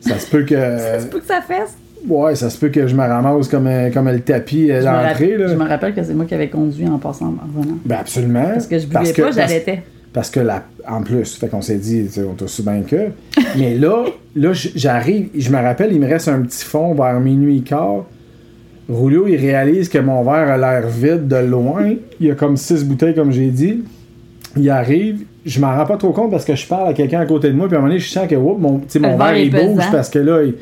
ça se peut que. C'est pas que ça fesse. Ouais, ça se peut que je me ramasse comme, un- comme le tapis euh, rappelle, là. je me rappelle que c'est moi qui avais conduit en passant en revenant. Ben absolument. Parce que je buvais que- pas, j'arrêtais. Parce que la, en plus, fait qu'on s'est dit, on t'a su bien que. Mais là, là, j'arrive, je me rappelle, il me reste un petit fond vers minuit et quart. Rulio, il réalise que mon verre a l'air vide de loin. Il y a comme six bouteilles, comme j'ai dit. Il arrive, je m'en rends pas trop compte parce que je parle à quelqu'un à côté de moi, puis à un moment donné, je sens que oups, mon, mon verre, il bouge parce que là, il,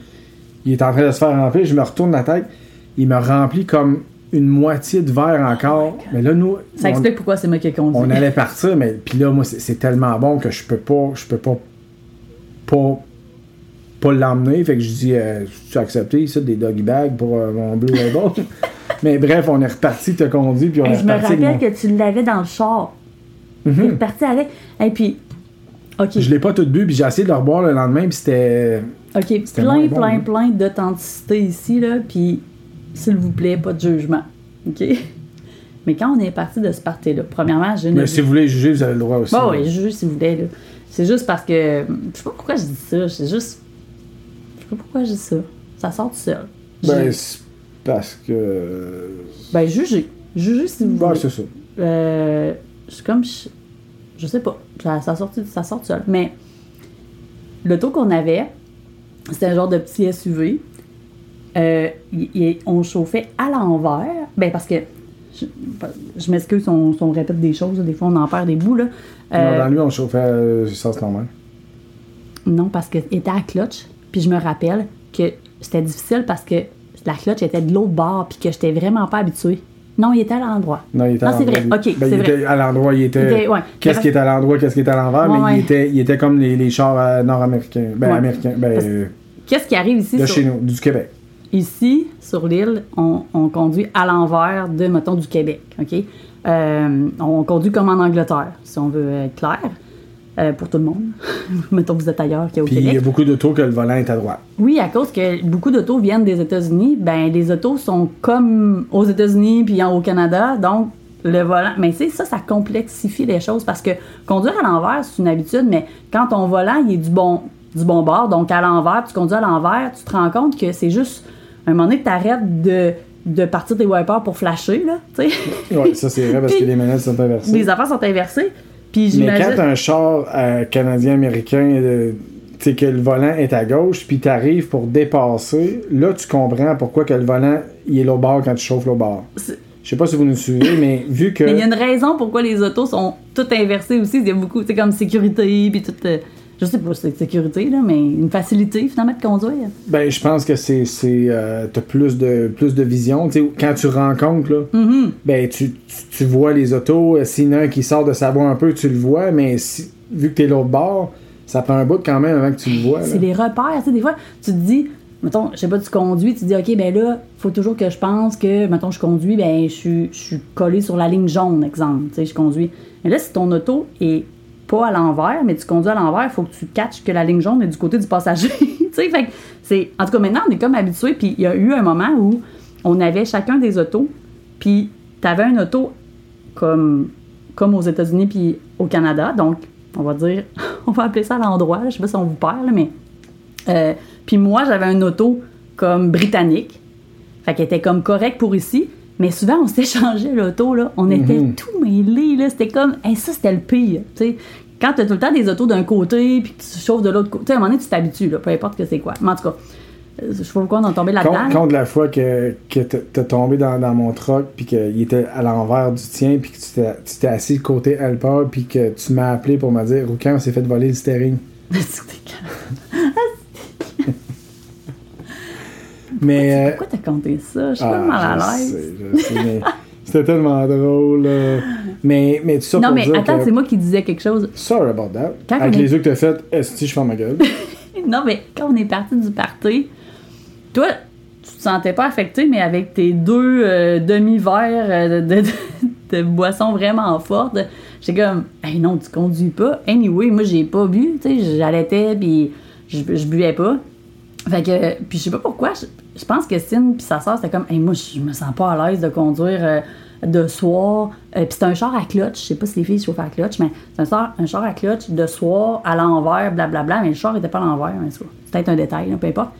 il est en train de se faire remplir. Je me retourne la tête. Il me remplit comme une moitié de verre encore. mais là, nous. Ça on- explique pourquoi c'est moi qui ai conduit. on allait partir, mais puis là, moi, c'est tellement bon que je peux pas, je peux pas, pas, pas l'emmener. Fait que je dis, euh, tu as accepté ça des doggy bags pour euh, mon Blue Label. mais bref, on est reparti, t'as conduit, puis on est je me reparti. avec rappelle mon- que tu l'avais dans le char. Tu es parti avec. Et puis, OK. Je l'ai pas tout bu, puis j'ai essayé de le reboire le lendemain, puis c'était. OK, plein, bon, plein, plein d'authenticité ici, là, puis s'il vous plaît, pas de jugement, OK? Mais quand on est parti de ce party-là, premièrement, je ne... Mais si vous voulez juger, vous avez le droit aussi. Bon, oui, juge s'il vous plaît, là. C'est juste parce que... Je sais pas pourquoi je dis ça, c'est juste... Je sais pas pourquoi je dis ça. Ça sort tout seul. Ben, c'est parce que. Ben, jugez. Jugez si vous Ben, voulez. c'est ça. Euh, c'est comme je, je sais pas. Ça, ça, sort, ça sort tout seul. Mais l'auto qu'on avait c'était un genre de petit SUV Euh, on chauffait à l'envers. Ben parce que je, je m'excuse on, on répète des choses des fois on en perd des bouts là. Euh, Non, dans lui, on chauffait euh, sens normal. non parce qu'il était à clutch. Puis je me rappelle que c'était difficile parce que la clutch était de l'autre bord puis que j'étais vraiment pas habituée. Non, il était à l'endroit. Non, il était Non, à c'est vrai. l'endroit. OK, Ben, c'est il vrai. était à l'endroit, il était. Était- ouais. Qu'est-ce qui est à l'endroit, qu'est-ce qui est à l'envers, Ouais, mais il était, il était comme les, les chars euh, nord-américains. Ben, américains. Ben, euh, Qu'est-ce qui arrive ici de sur- chez nous, du Québec. Ici, sur l'île, on, on conduit à l'envers de, mettons, du Québec. OK? Euh, on conduit comme en Angleterre, si on veut être clair, euh, pour tout le monde. mettons que vous êtes ailleurs qu'au il y a beaucoup d'autos que le volant est à droite. Oui, à cause que beaucoup d'autos viennent des États-Unis, ben les autos sont comme aux États-Unis puis en- au Canada, donc le volant. Mais tu sais, ça, ça complexifie les choses parce que conduire à l'envers, c'est une habitude, mais quand ton volant, il est du bon, du bon bord, donc à l'envers, tu conduis à l'envers, tu te rends compte que c'est juste un moment donné que tu arrêtes de, de partir tes wipers pour flasher, là, tu sais. Oui, ça c'est vrai parce que les manettes sont inversées. les affaires sont inversées. Puis Mais quand un char euh, canadien-américain, euh, tu sais, que le volant est à gauche, puis t'arrives pour dépasser, là tu comprends pourquoi que le volant il est l'autre bord quand tu chauffes l'autre bord. Je sais pas si vous nous suivez, mais vu que. Mais il y a une raison pourquoi les autos sont toutes inversées aussi. Il y a beaucoup, tu sais, comme sécurité, puis tout. euh, je sais pas si c'est sécurité, là, mais une facilité finalement de conduire. Ben, je pense que c'est. c'est euh, T'as plus de, plus de vision. Tu quand tu rencontres, là, Mm-hmm. ben, tu, tu, tu vois les autos. Euh, S'il y en a un qui sort de sa voie un peu, tu le vois, mais si, vu que t'es l'autre bord, ça prend un bout quand même avant que tu le vois. là. C'est des repères. Tu des fois, tu te dis, mettons, je sais pas, tu conduis, tu te dis, OK, ben là, faut toujours que je pense que, mettons, je conduis, ben, je suis, je suis collé sur la ligne jaune, exemple. Tu sais, je conduis. Mais là, si ton auto est pas à l'envers, mais tu conduis à l'envers, il faut que tu catches que la ligne jaune est du côté du passager. tu. En tout cas, maintenant, on est comme habitué, puis il y a eu un moment où on avait chacun des autos, puis t'avais un auto comme, comme aux États-Unis puis au Canada. Donc, on va dire, on va appeler ça l'endroit. Je sais pas si on vous perd, là, mais. euh, puis moi, j'avais un auto comme britannique. Fait était comme correct pour ici. Mais souvent, on s'échangeait l'auto, là. On était tout mêlés, là. C'était comme, hey, ça, c'était le pire. Tu sais, quand t'as tout le temps des autos d'un côté, puis que tu chauffes de l'autre côté, à un moment donné, tu t'habitues, là. Peu importe que c'est quoi. Mais en tout cas, euh, je sais pas pourquoi on est tombé là-dedans. Compte, la fois que, que t'as tombé dans, dans mon truck, puis qu'il était à l'envers du tien, puis que tu t'es- t'es assis côté helper, puis que tu m'as appelé pour me dire Roucan, on s'est fait voler le steering. Mais. euh, Pourquoi t'as compté ça? Je suis ah, pas mal à l'aise. sais, sais, C'était tellement drôle. Mais, mais tout ça Non, pour mais dire attends, que- c'est moi qui disais quelque chose. Sorry about that. Quand Avec est- les yeux que t'as fait, est-ce que je ferme ma gueule? Non, mais quand on est parti du party, toi, tu te sentais pas affecté, mais avec tes deux euh, demi-verres euh, de, de, de boissons vraiment fortes, j'étais comme, hey non, tu conduis pas. Anyway, moi, j'ai pas bu, tu sais, j'allaitais, puis je, je buvais pas. Fait que, puis je sais pas pourquoi, je, pense que Cine puis sa soeur, c'était comme, hey, moi, je me sens pas à l'aise de conduire euh, de soir. Euh, puis c'est un char à clutch, je sais pas si les filles chauffent à clutch, mais c'est un, char- un char à clutch de soir à l'envers, blablabla, mais le char était pas à l'envers, mais c'est peut-être un détail, là, peu importe.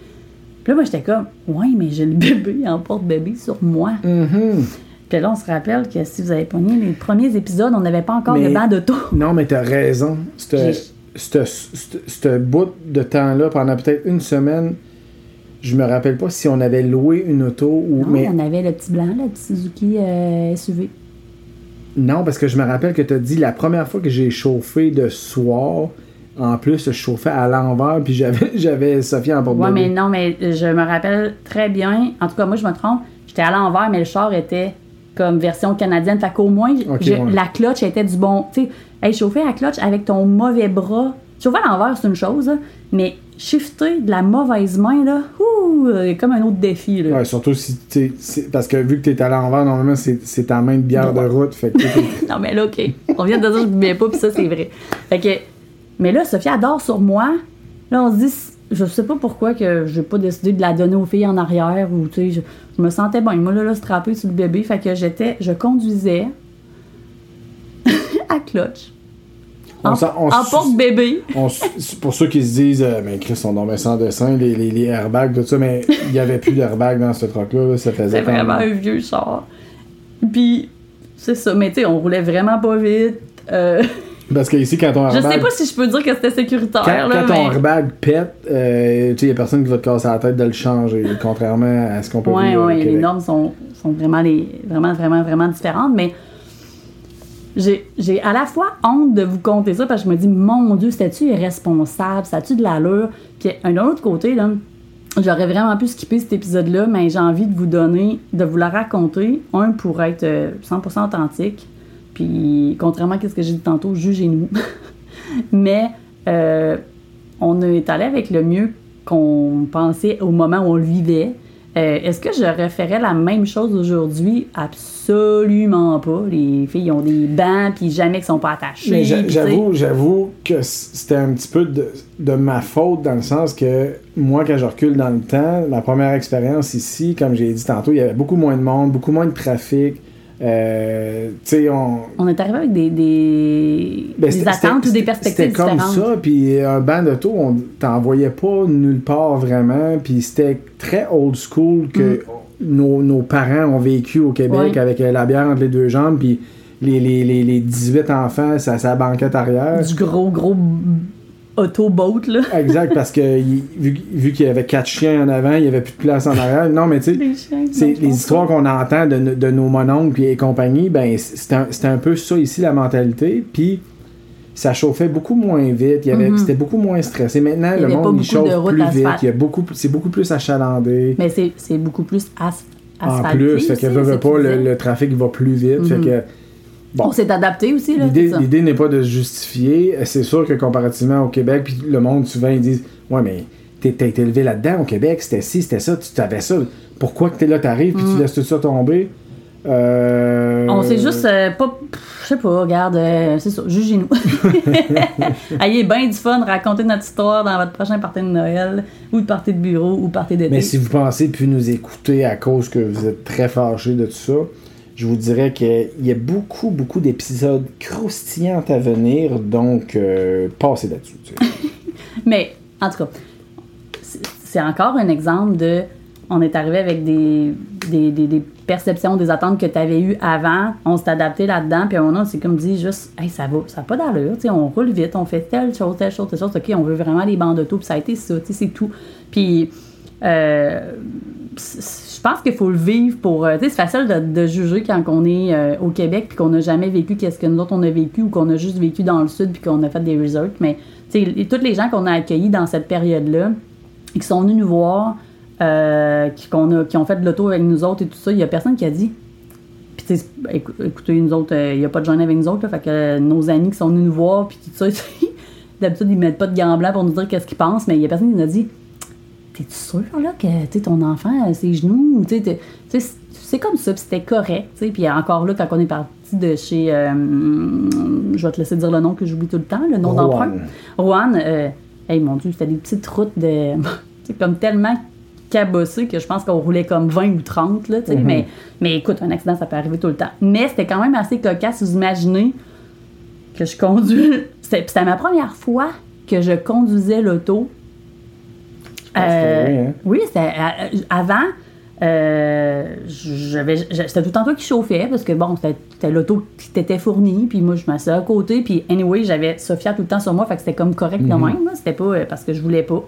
Puis là, moi, j'étais comme, ouais, mais j'ai le bébé en porte-bébé sur moi. Mhm. Puis là, on se rappelle que si vous avez pogné les premiers épisodes, on n'avait pas encore Mais- de banc d'auto. Non, mais t'as raison. Ce bout de temps-là, pendant peut-être une semaine, je me rappelle pas si on avait loué une auto ou. Non, mais on avait le petit blanc, le petit Suzuki euh, SUV. Non, parce que je me rappelle que tu as dit la première fois que j'ai chauffé de soir, en plus, je chauffais à l'envers, puis j'avais, j'avais Sophie en porte Ouais, mais non, mais je me rappelle très bien. En tout cas, moi, je me trompe. J'étais à l'envers, mais le char était comme version canadienne. Fait qu'au moins, Ok, je- ouais. la clutch était du bon. Tu sais, hey, chauffer à clutch avec ton mauvais bras. Chauffer à l'envers, c'est une chose, là, mais shifter de la mauvaise main, là, ouh, comme un autre défi. Là. Ouais, surtout si tu parce que vu que t'es à l'envers, normalement, c'est, ta main de bière de route. Fait que Non, mais là, OK. On vient de dire que je ne pas, puis ça, c'est vrai. Fait que, mais là, Sophie adore sur moi. Là, on se dit, je sais pas pourquoi que j'ai pas décidé de la donner aux filles en arrière ou, tu sais, je, je me sentais bien. Moi, là, là, strappée sur le bébé. Fait que j'étais, je conduisais à clutch. On on en s- porte-bébé. on pour ceux qui se disent, euh, mais Chris, on dormait sans dessin, les, les, les airbags, tout ça, mais il n'y avait plus d'airbag dans ce truck-là. là, ça faisait C'est vraiment un vieux char. Puis, c'est ça. Mais, tu sais, on roulait vraiment pas vite. Euh, Parce que ici, quand je airbag. sais pas si je peux dire que c'était sécuritaire. Quand, là, quand ton airbag pète, euh, tu sais, il n'y a personne qui va te casser la tête de le changer, contrairement à ce qu'on peut Oui, vivre au oui, les normes sont, sont vraiment, les, vraiment, vraiment, vraiment différentes. Mais j'ai à la fois honte de vous compter ça parce que je me dis, mon Dieu, c'était-tu irresponsable? C'était-tu de l'allure? Puis un autre côté, là, J'aurais vraiment pu skipper cet épisode-là, mais j'ai envie de vous donner, de vous la raconter. Un, pour être euh, 100% authentique. Puis, contrairement à ce que j'ai dit tantôt, jugez-nous. mais euh, on est allé avec le mieux qu'on pensait au moment où on le vivait. Euh, Est-ce que je referais la même chose aujourd'hui? Absolument pas. Les filles ont des bancs, puis jamais qu'ils sont pas sais. j'avoue, j'avoue que c'était un petit peu de, de ma faute dans le sens que moi, quand je recule dans le temps, la première expérience ici, comme j'ai dit tantôt, il y avait beaucoup moins de monde, beaucoup moins de trafic. Euh, on. On est arrivé avec des, des, ben, des attentes ou des perspectives C'était comme ça, puis un banc d'auto, on t'en voyait pas nulle part vraiment, puis c'était très old school que nos, nos parents ont vécu au Québec Mm. Avec euh, la bière entre les deux jambes, puis les, les, les, les 18 enfants, ça sa banquette arrière. Du gros, gros autoboat, là. Exact, parce que il- vu, vu qu'il y avait quatre chiens en avant, il n'y avait plus de place en arrière. Non, mais tu sais, Les chiens, c'est non, je les pense histoires qu'on entend de, no- de nos mononcles et compagnie, ben c'était un, c'était un peu ça ici la mentalité. Puis ça chauffait beaucoup moins vite, il y avait, Mhm. c'était beaucoup moins stressé. Maintenant, Il y le avait pas monde il beaucoup de chauffe routes plus vite, asphalte. il y a beaucoup, c'est beaucoup plus achalandé. Mais c'est c'est beaucoup plus as En asphalté plus, fait que aussi, veut, veut c'est pas, le, le trafic va plus vite. Fait Mhm. que bon. On s'est adapté aussi, là, L'idée, n'est pas de se justifier. C'est sûr que comparativement au Québec, puis le monde, souvent, ils disent Ouais, mais t'es, t'as été élevé là-dedans au Québec, c'était ci, c'était ça, tu t'avais ça. Pourquoi que t'es là, t'arrives, puis tu laisses tout ça tomber? Euh. On s'est juste euh, pas. Je sais pas, regarde, euh, c'est ça, jugez-nous. Ayez bien du fun, racontez notre histoire dans votre prochain party de Noël, ou de party de bureau, ou party d'été. Mais si vous pensez puis nous écouter à cause que vous êtes très fâchés de tout ça, je vous dirais qu'il y a beaucoup, beaucoup d'épisodes croustillants à venir, donc euh, passez là-dessus. Mais, en tout cas, c'est- encore un exemple de. On est arrivé avec des, des, des- perceptions, des attentes que tu avais eues avant. On s'est adapté là-dedans. Puis à un moment, c'est comme dit juste, hey, ça va, ça n'a pas d'allure. On roule vite, on fait telle chose, telle chose, telle chose. OK, on veut vraiment les bandes d'auto. Puis ça a été ça. tu sais, C'est tout. Puis. euh, pense qu'il faut le vivre pour. euh, tu sais, c'est facile de, juger quand on est euh, au Québec puis qu'on n'a jamais vécu qu'est-ce que nous autres on a vécu ou qu'on a juste vécu dans le sud puis qu'on a fait des resorts. Mais tu sais, tous les gens qu'on a accueillis dans cette période-là et qui sont venus nous voir, euh, qui, a, qui ont fait de l'auto avec nous autres et tout ça, il y a personne qui a dit. Puis tu sais, écou- écoutez, nous autres, euh, il n'y a pas de gêne avec nous autres, là, fait que nos amis qui sont venus nous voir puis tout ça, d'habitude ils mettent pas de gants blancs pour nous dire qu'est-ce qu'ils pensent, mais il y a personne qui nous a dit T'es-tu sûr là, que ton enfant a ses genoux? tu sais, c'est comme ça, puis c'était correct. sais. Puis encore là, quand on est parti de chez. euh, je vais te laisser dire le nom que j'oublie tout le temps, le nom d'emprunt. Rouen, euh, hey mon Dieu, c'était des petites routes de. c'est comme tellement cabossé que je pense qu'on roulait comme 20 ou 30, là, tu sais. mais, mais écoute, un accident, ça peut arriver tout le temps. Mais c'était quand même assez cocasse, vous imaginez que je conduis. C'était ma première fois que je conduisais l'auto. Euh, oui, hein. oui, c'était euh, avant. euh, c'était tout le temps toi qui chauffais parce que bon c'était l'auto qui t'était fournie puis moi je m'asseyais à côté puis anyway j'avais Sophia tout le temps sur moi fait que c'était comme correct de Mhm. même là. c'était pas euh, parce que je voulais pas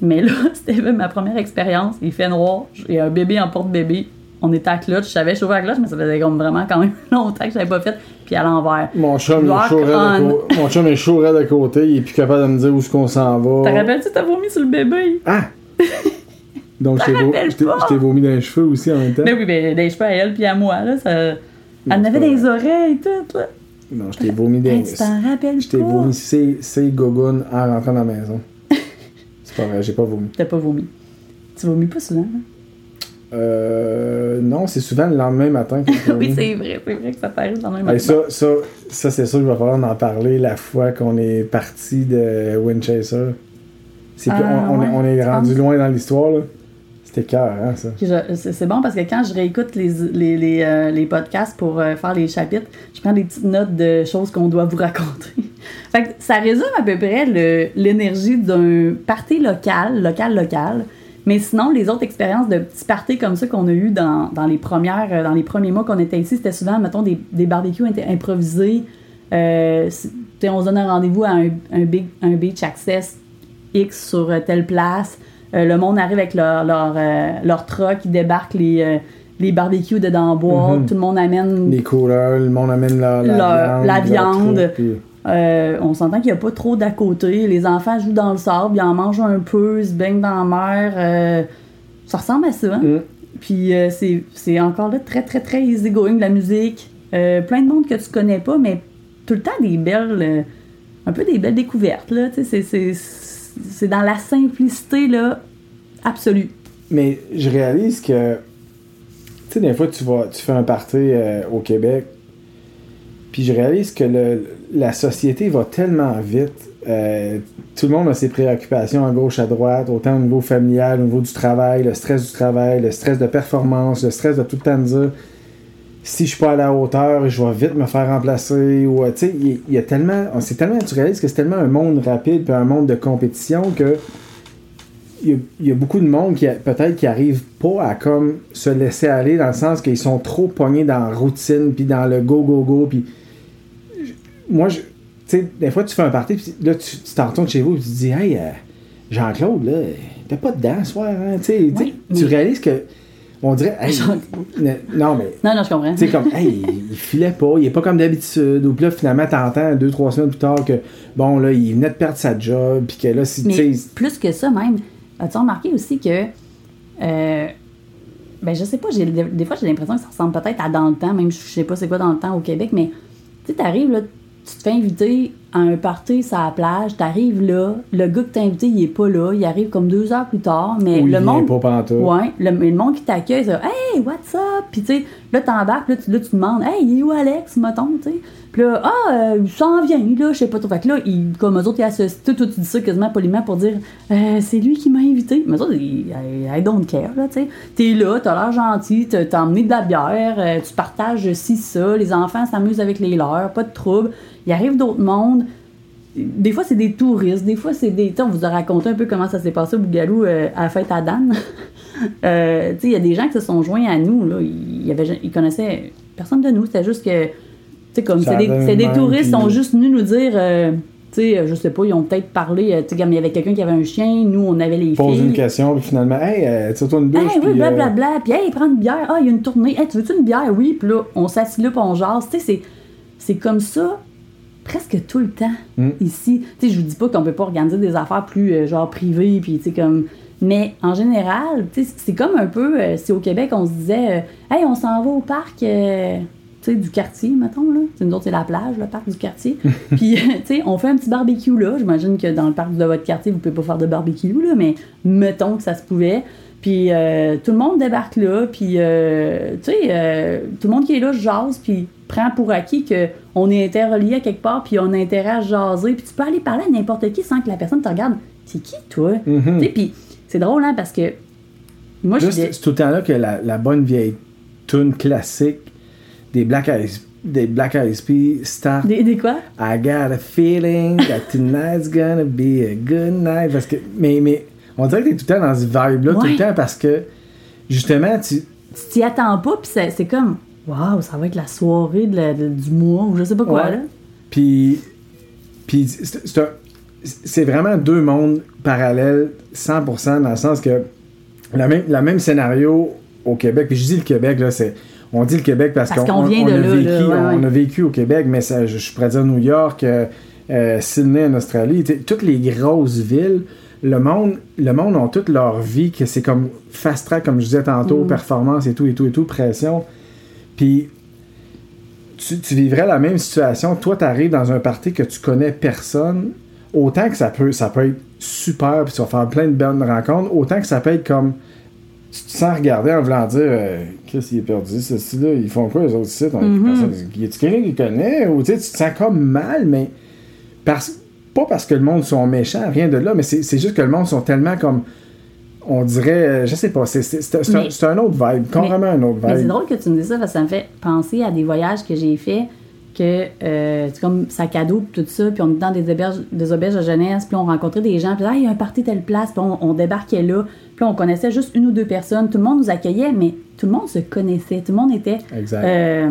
mais là c'était ma première expérience il fait noir j'ai un bébé en porte-bébé on était à clutch je savais chauffer à clutch mais ça faisait comme vraiment quand même longtemps que j'avais pas fait puis à l'envers Mon chum, est chaud on. Mon chum est chaud raide de côté, il est plus capable de me dire où est-ce qu'on s'en va. T'as rappelles-tu t'as vomi sur le bébé? Ah! Donc, je t'ai je je vomi dans les cheveux aussi en même temps. mais oui mais des cheveux à elle puis à moi là ça elle en avait des oreilles toutes là Non, je t'ai vomi dans Hey, tu t'en rappelles Je t'ai vomi ces gogoons en rentrant dans la maison. C'est pas vrai, j'ai pas vomi. T'as pas vomi. Tu vomis pas souvent, hein? Euh, non, c'est souvent le lendemain matin oui, c'est vrai, c'est vrai que ça t'arrive dans le Hey, moment. ça, ça, ça c'est sûr qu'il va falloir en parler la fois qu'on est parti de Winchester. C'est plus- Ah, on, on est, on est rendu loin dans l'histoire, là. C'était cœur, hein, ça. C'est bon parce que quand je réécoute les, les, les, euh, les podcasts pour euh, faire les chapitres, je prends des petites notes de choses qu'on doit vous raconter. fait que ça résume à peu près l'énergie d'un party local, local, local. Mais sinon, les autres expériences de petits parties comme ça qu'on a eu dans, dans les premières, euh, dans les premiers mois qu'on était ici, c'était souvent, mettons, des, des barbecues improvisés. Euh, on se donne un rendez-vous à un, un, big, un beach access X sur euh, telle place. Euh, le monde arrive avec leur, leur, euh, leur truck, ils débarquent les, les barbecues dedans en bois, Mhm. tout le monde amène Les couleurs, le monde amène la, la Leur- viande. la viande. truc, puis- Euh, on s'entend qu'il n'y a pas trop d'à côté. Les enfants jouent dans le sable, ils en mangent un peu, ils se baignent dans la mer. euh, ça ressemble à ça. hein? Mm. Puis euh, c'est c'est encore là très, très, très easy going, de la musique. Plein de monde que tu connais pas, mais tout le temps des belles. un peu des belles découvertes, là. C'est- dans la simplicité, là, absolue. Mais je réalise que, tu sais, des fois, tu, vas, tu fais un party au Québec, puis je réalise que la société va tellement vite. euh, tout le monde a ses préoccupations à gauche, à droite, autant au niveau familial, au niveau du travail, le stress du travail, le stress de performance, le stress de tout le temps dire si je suis pas à la hauteur, je vais vite me faire remplacer. Ou, euh, tu sais, il y, a tellement. C'est tellement. Tu réalises que c'est tellement un monde rapide puis un monde de compétition que il y, a, beaucoup de monde qui peut-être qui arrive pas à comme se laisser aller dans le sens qu'ils sont trop pognés dans la routine puis dans le go go go puis moi je tu sais des fois tu fais un party puis là tu tu t'en retournes chez vous et tu te dis hey euh, Jean-Claude là t'es pas dedans ce soir hein? tu sais tu Oui, réalises que on dirait hey, non mais Non, non, je comprends. tu sais, comme, hey, il, il filait pas, il est pas comme d'habitude. Ou puis là, finalement, t'entends deux, trois semaines plus tard que, bon, là, il venait de perdre sa job, puis que là, si, tu plus que ça, même, as-tu remarqué aussi que. euh, ben, je sais pas, des fois, j'ai l'impression que ça ressemble peut-être à dans le temps, même je sais pas c'est quoi dans le temps au Québec, mais tu sais, t'arrives là, tu te fais inviter à un party sur la plage, t'arrives là, le gars que t'as invité, il est pas là, il arrive comme deux heures plus tard, mais le monde. pas pantoute. Ouais, le, mais le monde qui t'accueille, c'est Hey, what's up? Puis tu sais, là, t'embarques, là tu, là, tu demandes Hey, il est où Alex, mettons, tu sais? Puis là, ah, euh, il s'en vient, là, je sais pas trop. Fait que là, il, comme eux autres, ils associent. Toi, toi, tu dis ça quasiment poliment pour dire Euh, C'est lui qui m'a invité. Mais eux autres, ils, I, I don't care, là, tu sais. T'es là, t'as l'air gentil, t'as t'as emmené de la bière, euh, tu partages ci, ça, les enfants s'amusent avec les leurs, pas de trouble. Il arrive d'autres mondes des fois, c'est des touristes, des fois, c'est des. on vous a raconté un peu comment ça s'est passé au Bougalou euh, à la fête à Dan. Euh, tu sais, il y a des gens qui se sont joints à nous, là. Ils, y avait- ils connaissaient personne de nous, c'était juste que. Tu comme c'est des, des touristes, puis- sont juste venus nous dire. euh, tu sais, je sais pas, ils ont peut-être parlé. euh, Tu sais, comme il y avait quelqu'un qui avait un chien, nous, on avait les Pose filles. une question, puis finalement, hey, euh, tire-toi une douche. Hey, oui, euh, blablabla. Puis, hey, prends une bière. Ah, il y a une tournée. Hey, tu veux-tu une bière? Oui. Puis là, on s'assit là, puis on jase. Tu sais, c'est, c'est comme ça presque tout le temps Mm. ici. Tu sais, je vous dis pas qu'on peut pas organiser des affaires plus, euh, genre, privées, puis, tu sais, comme... Mais en général, tu sais, c'est comme un peu, euh, si au Québec, on se disait, euh, hey, on s'en va au parc, tu sais, du quartier, mettons, là. Tu sais, nous autres, c'est la plage, le parc du quartier. Puis, tu sais, on fait un petit barbecue, là. J'imagine que dans le parc de votre quartier, vous pouvez pas faire de barbecue, là, mais mettons que ça se pouvait. Puis, euh, tout le monde débarque là, puis, euh, tu sais, tout le monde qui est là jase, puis prend pour acquis qu'on est interrelié à quelque part, puis on a intérêt à jaser, puis tu peux aller parler à n'importe qui sans que la personne te regarde. C'est qui, toi? Tu sais, puis c'est drôle, hein, parce que moi, je c'est tout le temps là que la, la bonne vieille tune classique des Black Eyed, des Black Eyed Peas start Des, des quoi? I got a feeling that tonight's gonna be a good night. Parce que, mais, mais on dirait que t'es tout le temps dans ce vibe-là, tout le temps, parce que justement, tu, Tu t'y attends pas, puis c'est comme, waouh, ça va être la soirée de la- de- du mois, ou je sais pas quoi, Ouais. là. Puis, puis c'est c'est un- c'est vraiment deux mondes parallèles, 100%, dans le sens que la même, la même scénario au Québec, puis je dis le Québec, là, c'est. On dit le Québec parce, Parce qu'on on a là, vécu, là, ouais, on a vécu au Québec, mais ça, je, je pourrais dire New York, euh, euh, Sydney en Australie, toutes les grosses villes, le monde, le monde ont toute leur vie, que c'est comme fast track, comme je disais tantôt, Mm. performance et tout, et tout, et tout, pression. Puis tu, tu vivrais la même situation. Toi, tu arrives dans un party que tu connais personne. Autant que ça peut, ça peut être super, puis tu vas faire plein de bonnes rencontres, autant que ça peut être comme. Tu te sens regarder en voulant dire euh, Qu'est-ce qu'il est perdu, ceci là Ils font quoi les autres sites Mm-hmm. Y a-tu quelqu'un qui connaît? Ou tu sais, tu te sens comme mal, mais. Parce, pas parce que le monde sont méchants, rien de là, mais c'est c'est juste que le monde sont tellement comme. On dirait, euh, je sais pas, c'est un, autre vibe, complètement un autre Mais c'est vibe. drôle que tu me dises ça parce que ça me fait penser à des voyages que j'ai faits que euh, c'est comme sac à dos tout ça puis on est dans des auberges des auberges de jeunesse puis on rencontrait des gens puis là, Ah, il y a un party telle place puis on, on débarquait là puis on connaissait juste une ou deux personnes tout le monde nous accueillait mais tout le monde se connaissait tout le monde était Exact. euh,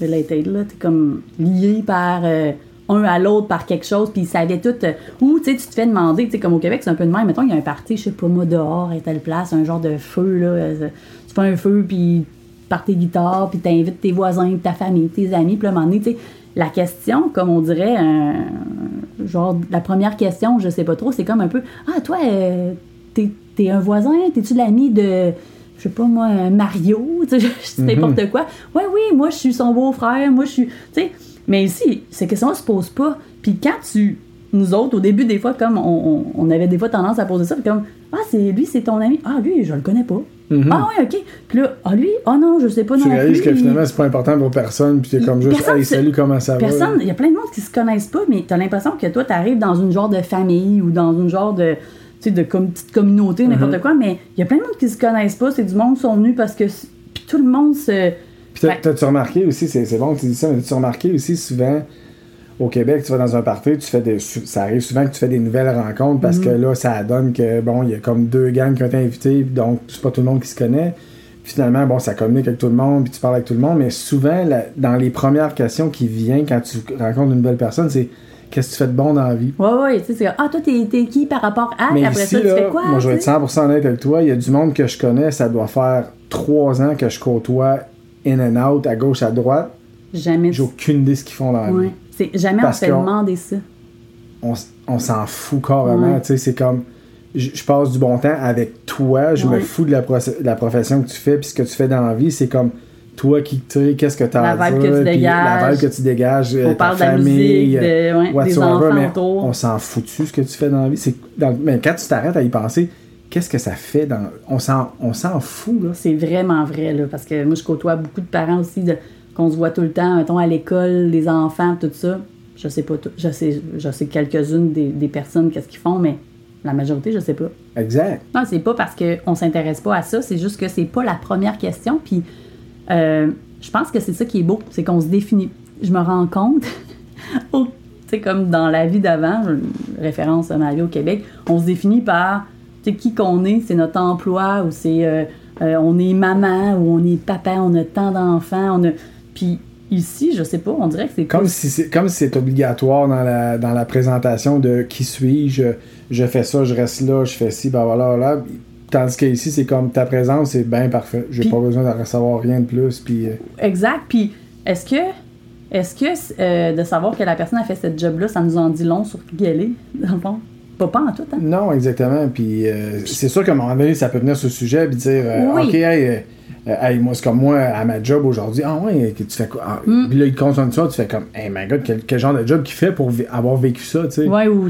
related là t'es comme lié par euh, un à l'autre par quelque chose puis ils savaient tout euh, ou tu sais tu te fais demander tu sais comme au Québec c'est un peu de même mettons il y a un party je sais pas moi dehors à telle place un genre de feu là euh, tu fais un feu puis par tes guitares puis t'invites tes voisins ta famille tes amis puis à un moment donné tu sais la question, comme on dirait, un- genre, la première question, je sais pas trop, c'est comme un peu Ah, toi, euh, t'es, t'es un voisin, t'es-tu l'ami de, je sais pas moi, Mario, tu sais, je dis n'importe quoi. Ouais, oui, moi, je suis son beau-frère, moi, je suis. Tu sais, mais ici, ces questions-là se posent pas. Puis quand tu. Nous autres, au début, des fois, comme on, on- avait des fois tendance à poser ça, puis comme Ah, c'est lui, c'est ton ami. Ah, lui, je le connais pas. Ah, ouais, ok. Puis là, ah, lui, ah non, je sais pas Tu non réalises plus. que finalement, c'est pas important pour personne, puis t'es comme juste, Personne hey, salut, comment ça Personne, va? il y a plein de monde qui se connaissent pas, mais t'as l'impression que toi, t'arrives dans une genre de famille ou dans une genre de, tu sais, de comme, petite communauté, n'importe Mm-hmm. quoi, mais il y a plein de monde qui se connaissent pas. C'est du monde qui sont venus parce que. Puis tout le monde se. Puis Ouais. t'as-tu remarqué aussi, c'est c'est bon que tu dis ça, mais t'as-tu remarqué aussi souvent au Québec, tu vas dans un party, tu fais des, ça arrive souvent que tu fais des nouvelles rencontres parce Mhm. que là, ça donne que, bon, il y a comme deux gangs qui ont été invités, donc c'est pas tout le monde qui se connaît. Puis finalement, bon, ça communique avec tout le monde, puis tu parles avec tout le monde, mais souvent, la- dans les premières questions qui viennent quand tu rencontres une nouvelle personne, c'est qu'est-ce que tu fais de bon dans la vie? Ouais, ouais, tu sais, c'est. Ah, toi, t'es t'es qui par rapport à. Mais après ici, ça, tu là, fais quoi? moi, je vais tu être sais? 100% honnête avec toi. Il y a du monde que je connais, ça doit faire trois ans que je côtoie in and out, à gauche, à droite. Jamais. J'ai aucune idée de ce qu'ils font dans la vie. Ouais. Jamais Parce on se fait demander ça. On, s'en fout carrément. Ouais. Tu sais, c'est comme. Je passe du bon temps avec toi, je me fous de la, de profession que tu fais, puis ce que tu fais dans la vie, c'est comme toi qui, tu qu'est-ce que tu as La à vibe que tu la vibe que tu dégages, euh, On ta parle de la famille, musique, de- euh, ouais, des whatsoever, enfants mais autour. on s'en fout-tu ce que tu fais dans la vie? C'est mais quand tu t'arrêtes à y penser, qu'est-ce que ça fait dans. On s'en, fout, là. C'est vraiment vrai, là, parce que moi, je côtoie beaucoup de parents aussi, de- qu'on se voit tout le temps, mettons, à l'école, les enfants, tout ça. Je sais pas tout. Je sais, je sais quelques-unes des, des personnes, qu'est-ce qu'ils font, mais la majorité, je sais pas. Exact. Non, c'est pas parce qu'on s'intéresse pas à ça, c'est juste que c'est pas la première question. Puis, euh, je pense que c'est ça qui est beau, c'est qu'on se définit. Je me rends compte, au- tu sais, comme dans la vie d'avant, référence à ma vie au Québec, on se définit par, sais, qui qu'on est, c'est notre emploi, ou c'est, euh, euh, on est maman, ou on est papa, on a tant d'enfants, on a... Puis ici, je sais pas, on dirait que c'est Comme si c'est comme si c'est obligatoire dans la, dans la présentation de qui suis-je, je fais ça, je reste là, je fais ci, ben voilà, voilà. Tandis que ici, c'est comme ta présence, c'est bien parfait. J'ai pas besoin de recevoir rien de plus. Puis, euh, Exact. Puis, est-ce que, est-ce que euh, de savoir que la personne a fait cette job-là, ça nous en dit long sur qui elle est, dans le fond? Pas, pas en tout, hein? non, exactement. Puis euh, c'est sûr qu'à un moment donné, ça peut venir sur le sujet puis dire euh, Oui. OK, hey, euh, hey, moi, c'est comme moi à ma job aujourd'hui. Ah ouais, tu fais quoi? Ah, Mm. Puis là, il consomme ça, tu fais comme, hey my god, quel, quel genre de job qu'il fait pour avoir vécu ça, tu sais? Ouais, ou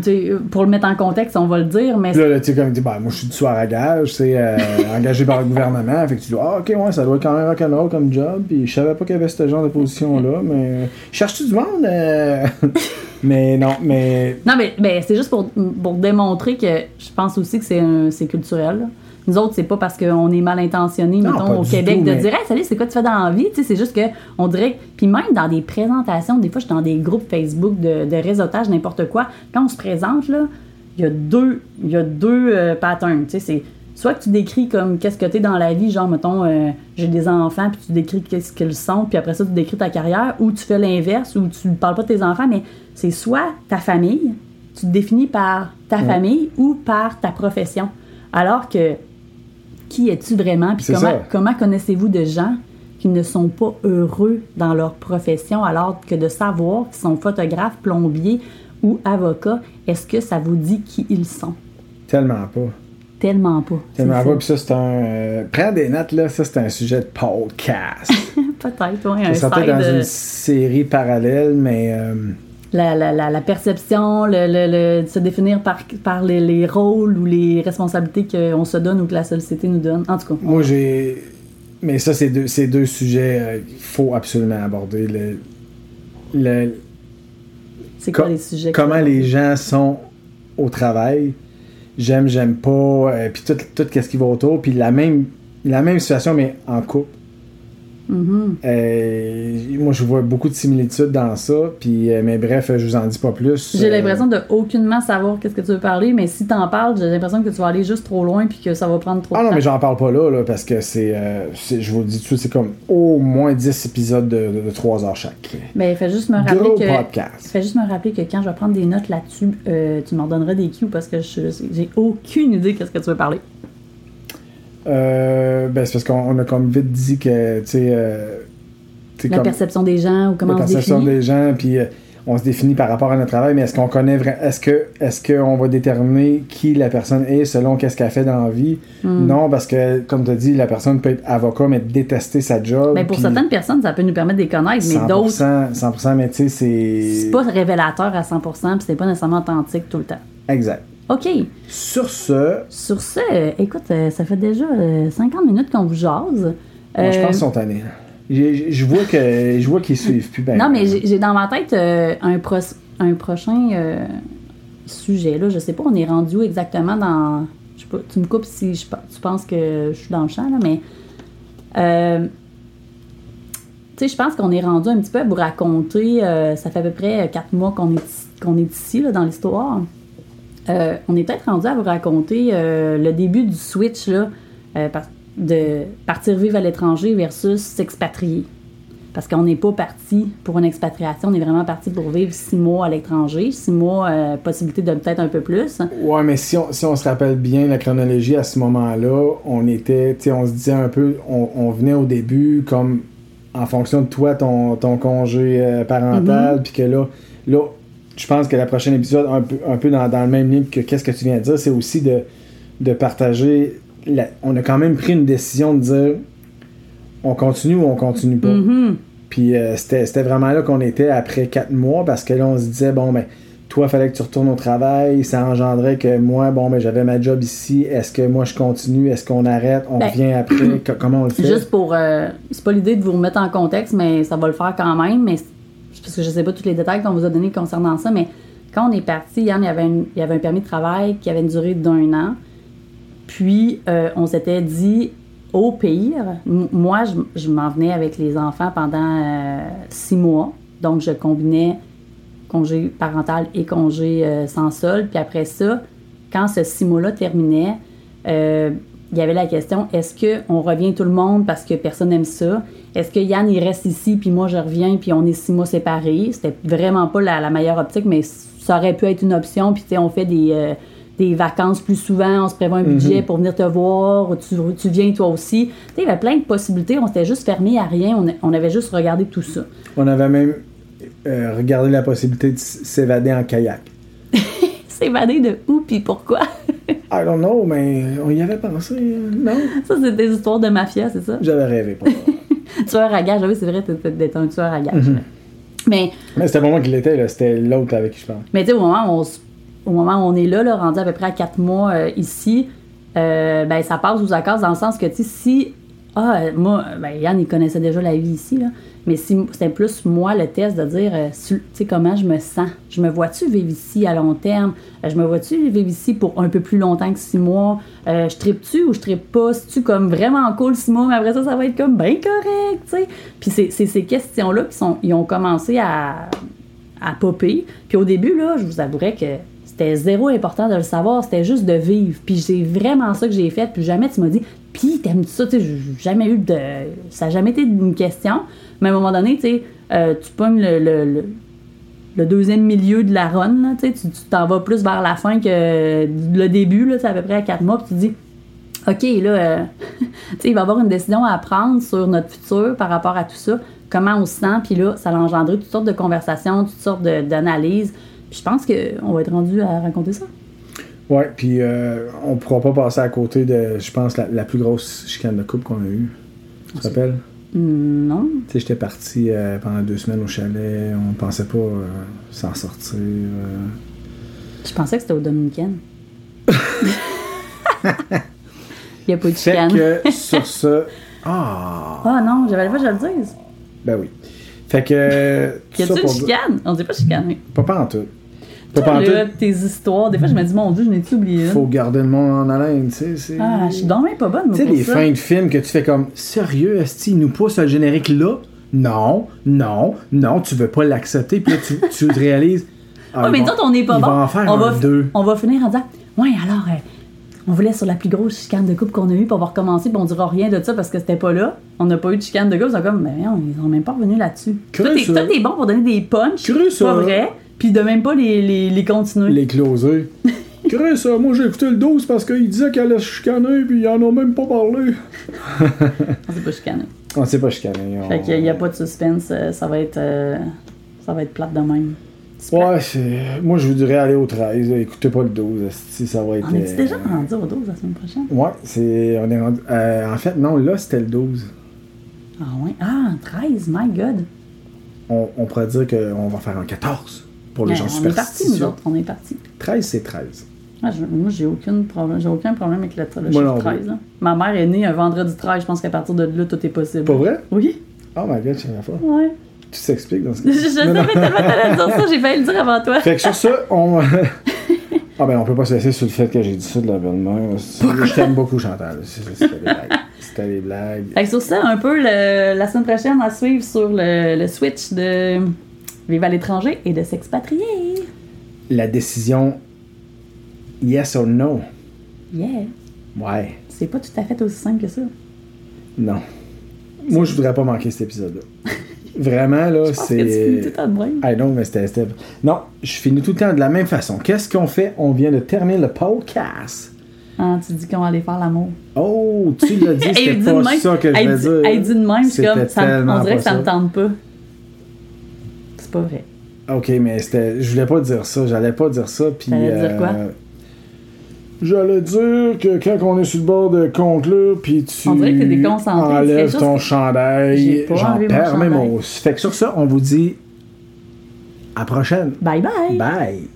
pour le mettre en contexte, on va le dire, mais Puis là, là, tu sais, comme, dis, ben, moi, je suis du soir à gage, c'est euh, engagé par le gouvernement. Fait que tu dis, ah, ok, ouais, ça doit être quand même rock'n'roll comme job. Puis je savais pas qu'il y avait ce genre de position-là, mais. Cherches-tu du monde? mais non, mais. Non, mais, mais c'est juste pour, pour démontrer que je pense aussi que c'est culturel. là. Nous autres, c'est pas parce qu'on est mal intentionné, mettons, au Québec, tout, de mais- dire Hey, salut, c'est quoi tu fais dans la vie? Tu sais, c'est juste que on dirait. Puis même dans des présentations, des fois, je suis dans des groupes Facebook de, de réseautage, n'importe quoi. Quand on se présente, là, il y a deux, il y a deux euh, patterns. Tu sais, c'est soit que tu décris comme qu'est-ce que tu es dans la vie, genre, mettons, euh, j'ai des enfants, puis tu décris qu'est-ce qu'ils sont, puis après ça, tu décris ta carrière, ou tu fais l'inverse, ou tu parles pas de tes enfants, mais c'est soit ta famille, tu te définis par ta famille ou par ta profession. Alors que qui es-tu vraiment? Puis comment, ça. comment connaissez-vous de gens qui ne sont pas heureux dans leur profession alors que de savoir qu'ils sont photographes, plombiers ou avocats, est-ce que ça vous dit qui ils sont? Tellement pas. Tellement pas. Tellement pas. Puis ça, c'est un. euh, prends des notes, là. Ça, c'est un sujet de podcast. Peut-être, oui, un ça side, dans euh, une série parallèle, mais. euh, la, la, la, la perception, le, le- le- se définir par, par les, les rôles ou les responsabilités qu'on se donne ou que la société nous donne. En tout cas, Moi, j'ai. Mais ça, c'est deux, c'est deux sujets euh, qu'il faut absolument aborder. Le, le, c'est quoi co- les sujets? comment les gens sont au travail? J'aime, j'aime pas. euh, puis tout, tout ce qui va autour. Puis la même, la même situation, mais en couple. Mhm. Euh, moi, je vois beaucoup de similitudes dans ça. Puis, euh, mais bref, je vous en dis pas plus. J'ai Euh, l'impression de aucunement savoir qu'est-ce que tu veux parler, mais si t'en parles, j'ai l'impression que tu vas aller juste trop loin puis que ça va prendre trop Ah de non, temps. mais j'en parle pas là, là parce que c'est, je vous le dis tout de suite, c'est comme au moins 10 épisodes de, de, 3 heures chaque. Mais fais juste me rappeler Gros que. podcast. Juste me rappeler que quand je vais prendre des notes là-dessus, euh, tu m'en donneras des cues parce que je- j'ai aucune idée qu'est-ce que tu veux parler. Euh, ben, c'est parce qu'on on a comme vite dit que, tu sais, euh, La comme perception des gens ou comment la on se perception définit. des gens, puis euh, on se définit par rapport à notre travail, mais est-ce qu'on connaît vra- est-ce qu'on va déterminer qui la personne est selon qu'est-ce qu'elle fait dans la vie? Hmm. Non, parce que comme tu as dit, la personne peut être avocat mais détester sa job. Ben, pour certaines personnes, ça peut nous permettre de les connaître, mais d'autres, 100%, 100%, mais tu sais, c'est c'est pas révélateur à 100%, puis c'est pas nécessairement authentique tout le temps. exact. OK. Sur ce, Sur ce, euh, écoute, euh, ça fait déjà euh, 50 minutes qu'on vous jase. moi, je Euh, pense qu'ils sont tannés. J'ai- Je vois que je vois qu'ils suivent plus. Ben, Non, mais j'ai dans ma tête euh, un, pros- un prochain euh, sujet. Là. Je sais pas, on est rendu où exactement dans. Je sais pas, tu me coupes si je, tu penses que je suis dans le champ, là, mais. euh, tu sais, je pense qu'on est rendu un petit peu à vous raconter. euh, ça fait à peu près quatre mois qu'on est, ici- qu'on est ici là, dans l'histoire. Euh, on est peut-être rendu à vous raconter euh, le début du switch là, euh, de partir vivre à l'étranger versus s'expatrier. Parce qu'on n'est pas parti pour une expatriation, on est vraiment parti pour vivre six mois à l'étranger, six mois, possibilité de peut-être un peu plus. Ouais, mais si on, si on se rappelle bien la chronologie à ce moment-là, on était, tu sais, on se disait un peu, on, on venait au début comme en fonction de toi, ton, ton congé parental, puis que là, là, je pense que la prochaine épisode, un peu, un peu dans, dans le même ligne que qu'est-ce que tu viens de dire, c'est aussi de, de partager. la- on a quand même pris une décision de dire on continue ou on continue pas. Mhm. Puis euh, c'était vraiment là qu'on était après quatre mois parce que là, on se disait, bon, ben, toi, fallait que tu retournes au travail. Ça engendrait que moi, bon, ben, j'avais ma job ici. Est-ce que moi, je continue? Est-ce qu'on arrête? On Ben, revient après? Co- comment on le fait? Juste pour. euh, c'est pas l'idée de vous remettre en contexte, mais ça va le faire quand même. Mais parce que je sais pas tous les détails qu'on vous a donnés concernant ça, mais quand on est parti, Yann, il y avait, il y avait un permis de travail qui avait une durée d'un an. Puis, euh, on s'était dit, au pire, moi, je, je m'en venais avec les enfants pendant euh, six mois. Donc, je combinais congé parental et congé euh, sans solde. Puis après ça, quand ce six mois-là terminait, il y avait la question est-ce qu'on revient tout le monde parce que personne n'aime ça? Est-ce que Yann il reste ici puis moi je reviens puis on est six mois séparés? C'était vraiment pas la, la meilleure optique, mais ça aurait pu être une option. Puis tu sais, on fait des, euh, des vacances plus souvent, on se prévoit un budget pour venir te voir, ou tu, tu viens toi aussi. Tu sais, il y avait plein de possibilités. On s'était juste fermé à rien. On, on avait juste regardé tout ça. On avait même euh, regardé la possibilité de s'évader en kayak. S'évader de où puis pourquoi? I don't know, mais on y avait pensé, non? Ça, c'est des histoires de mafia, c'est ça? J'avais rêvé pour. Tueur à gage, oui, c'est vrai, d'être un tueur à gage. Mais, mais c'était pas moi qui l'étais, là, c'était l'autre avec qui je parle. mais tu sais, au moment où on, au moment où on est là, là, rendu à peu près à quatre mois euh, ici, euh, ben, ça passe aux accords dans le sens que, tu sais, si. Ah, euh, moi, ben, Yann, il connaissait déjà la vie ici, là. Mais si c'était plus moi le test de dire, euh, tu sais, comment je me sens. Je me vois-tu vivre ici à long terme? Euh, je me vois-tu vivre ici pour un peu plus longtemps que six mois? Euh, je tripe-tu ou je tripe pas? C'est-tu comme vraiment cool six mois, mais après ça, ça va être comme bien correct, tu sais? Puis c'est c'est ces questions-là qui sont, ils ont commencé à, à popper. Puis au début, là, je vous avouerais que c'était zéro important de le savoir, c'était juste de vivre. Puis c'est vraiment ça que j'ai fait. Puis jamais tu m'as dit, puis t'aimes ça, tu sais, jamais eu de. Ça n'a jamais été une question. Mais à un moment donné, tu sais, euh, tu pognes le, le, deuxième milieu de la run, là, tu sais, tu t'en vas plus vers la fin que le début, là, c'est à peu près à quatre mois, puis tu dis, OK, là, euh, il va y avoir une décision à prendre sur notre futur par rapport à tout ça, comment on se sent, puis là, ça va engendrer toutes sortes de conversations, toutes sortes d'analyses. Puis je pense qu'on va être rendu à raconter ça. Ouais, puis euh, on pourra pas passer à côté de, je pense, la, la plus grosse chicane de couple qu'on a eue. Tu te rappelles? Hmm, Non. Tu sais, j'étais parti euh, pendant deux semaines au chalet, on pensait pas euh, s'en sortir. Je pensais que c'était au Dominicain. Il n'y a pas eu de chicane. que sur ça. Ah! Ah non, j'avais pas que je le dise. Ben oui. Fait que. Y a-tu une chicane? On dit pas chicane, oui. Pas pas en tout. Pas en tout. tes histoires, des fois, je me dis, mon Dieu, je n'ai-tu oublié? Faut garder le monde en haleine, tu sais. Ah, je suis donc même pas bonne, Tu sais, les fins de film que tu fais comme Sérieux, Esti, il nous pousse le générique là? Non, non, non, tu veux pas l'accepter, puis là, tu, tu te réalises. ah, Ouais, mais autres, on n'est pas bon. faire on, va, deux. on va finir en disant Ouais, alors, euh, on voulait sur la plus grosse chicane de couple qu'on a eue, on va recommencer, puis on dira rien de ça parce que c'était pas là. On n'a pas eu de chicane de couple. Ils sont comme, mais ils sont même pas revenus là-dessus. T'es ça. toi, t'es bon pour donner des punchs. Creux ça. Pas vrai. Puis de même pas les, les, les continuer. Les closés. Chris, euh, moi j'ai écouté le 12 parce qu'il disait qu'elle allait se chicaner, puis ils en ont même pas parlé. On s'est pas chicané. On ne sait pas chicaner. on- Fait qu'il n'y a pas de suspense, euh, ça va être. euh, ça va être plate de même. Ouais, c'est... moi je voudrais aller au 13. là. Écoutez pas le 12. esti, ça va être. On est euh, déjà rendu au 12 la semaine prochaine? Ouais, c'est. On est rendu- euh, en fait, non, là c'était le 12. Ah ouais? Ah, 13, my god. On, on pourrait dire qu'on va faire un 14 pour les Mais gens on est partis, nous superstitieux. autres, on est partis. 13, c'est 13. Ah, je- moi, j'ai aucun problème, j'ai aucun problème avec le, le chiffre non 13. plus. là. Ma mère est née un vendredi 13, je pense qu'à partir de là, tout est possible. Pas vrai? Oui? Oh my god, je savais pas. Ouais. Tu t'expliques dans ce Je, cas je savais tellement que dire ça, j'ai failli le dire avant toi. Fait que sur ça, on. ah ben, on peut pas se laisser sur le fait que j'ai dit ça de la belle-mère. Je t'aime beaucoup, Chantal. C'était des blagues. C'était des blagues. Fait que sur ça, un peu le- la semaine prochaine à suivre sur le, le switch de Vivre à l'étranger et de s'expatrier. La décision yes or no? Yeah. Ouais. C'est pas tout à fait aussi simple que ça. Non. Moi, je voudrais pas manquer cet épisode-là. Vraiment, là, c'est. tout le temps de même. Know, mais c'était. Non, je finis tout le temps de la même façon. Qu'est-ce qu'on fait? On vient de terminer le podcast. Ah, tu dis qu'on va aller faire l'amour. Oh, tu l'as dit, c'était pas même. ça que je voulais dire. Elle dit de même, comme. ça on dirait que ça me ça. tente pas. C'est pas vrai. Ok, mais c'était. Je voulais pas dire ça. J'allais pas dire ça. Puis. Dire euh, quoi? J'allais dire que quand on est sur le bord de conclure, puis tu On dirait que t'es déconcentré. C'est enlèves ton chandail, pas j'en enlevé mon perds mes chandail. mots. Fait que sur ça, on vous dit à la prochaine. Bye bye. Bye.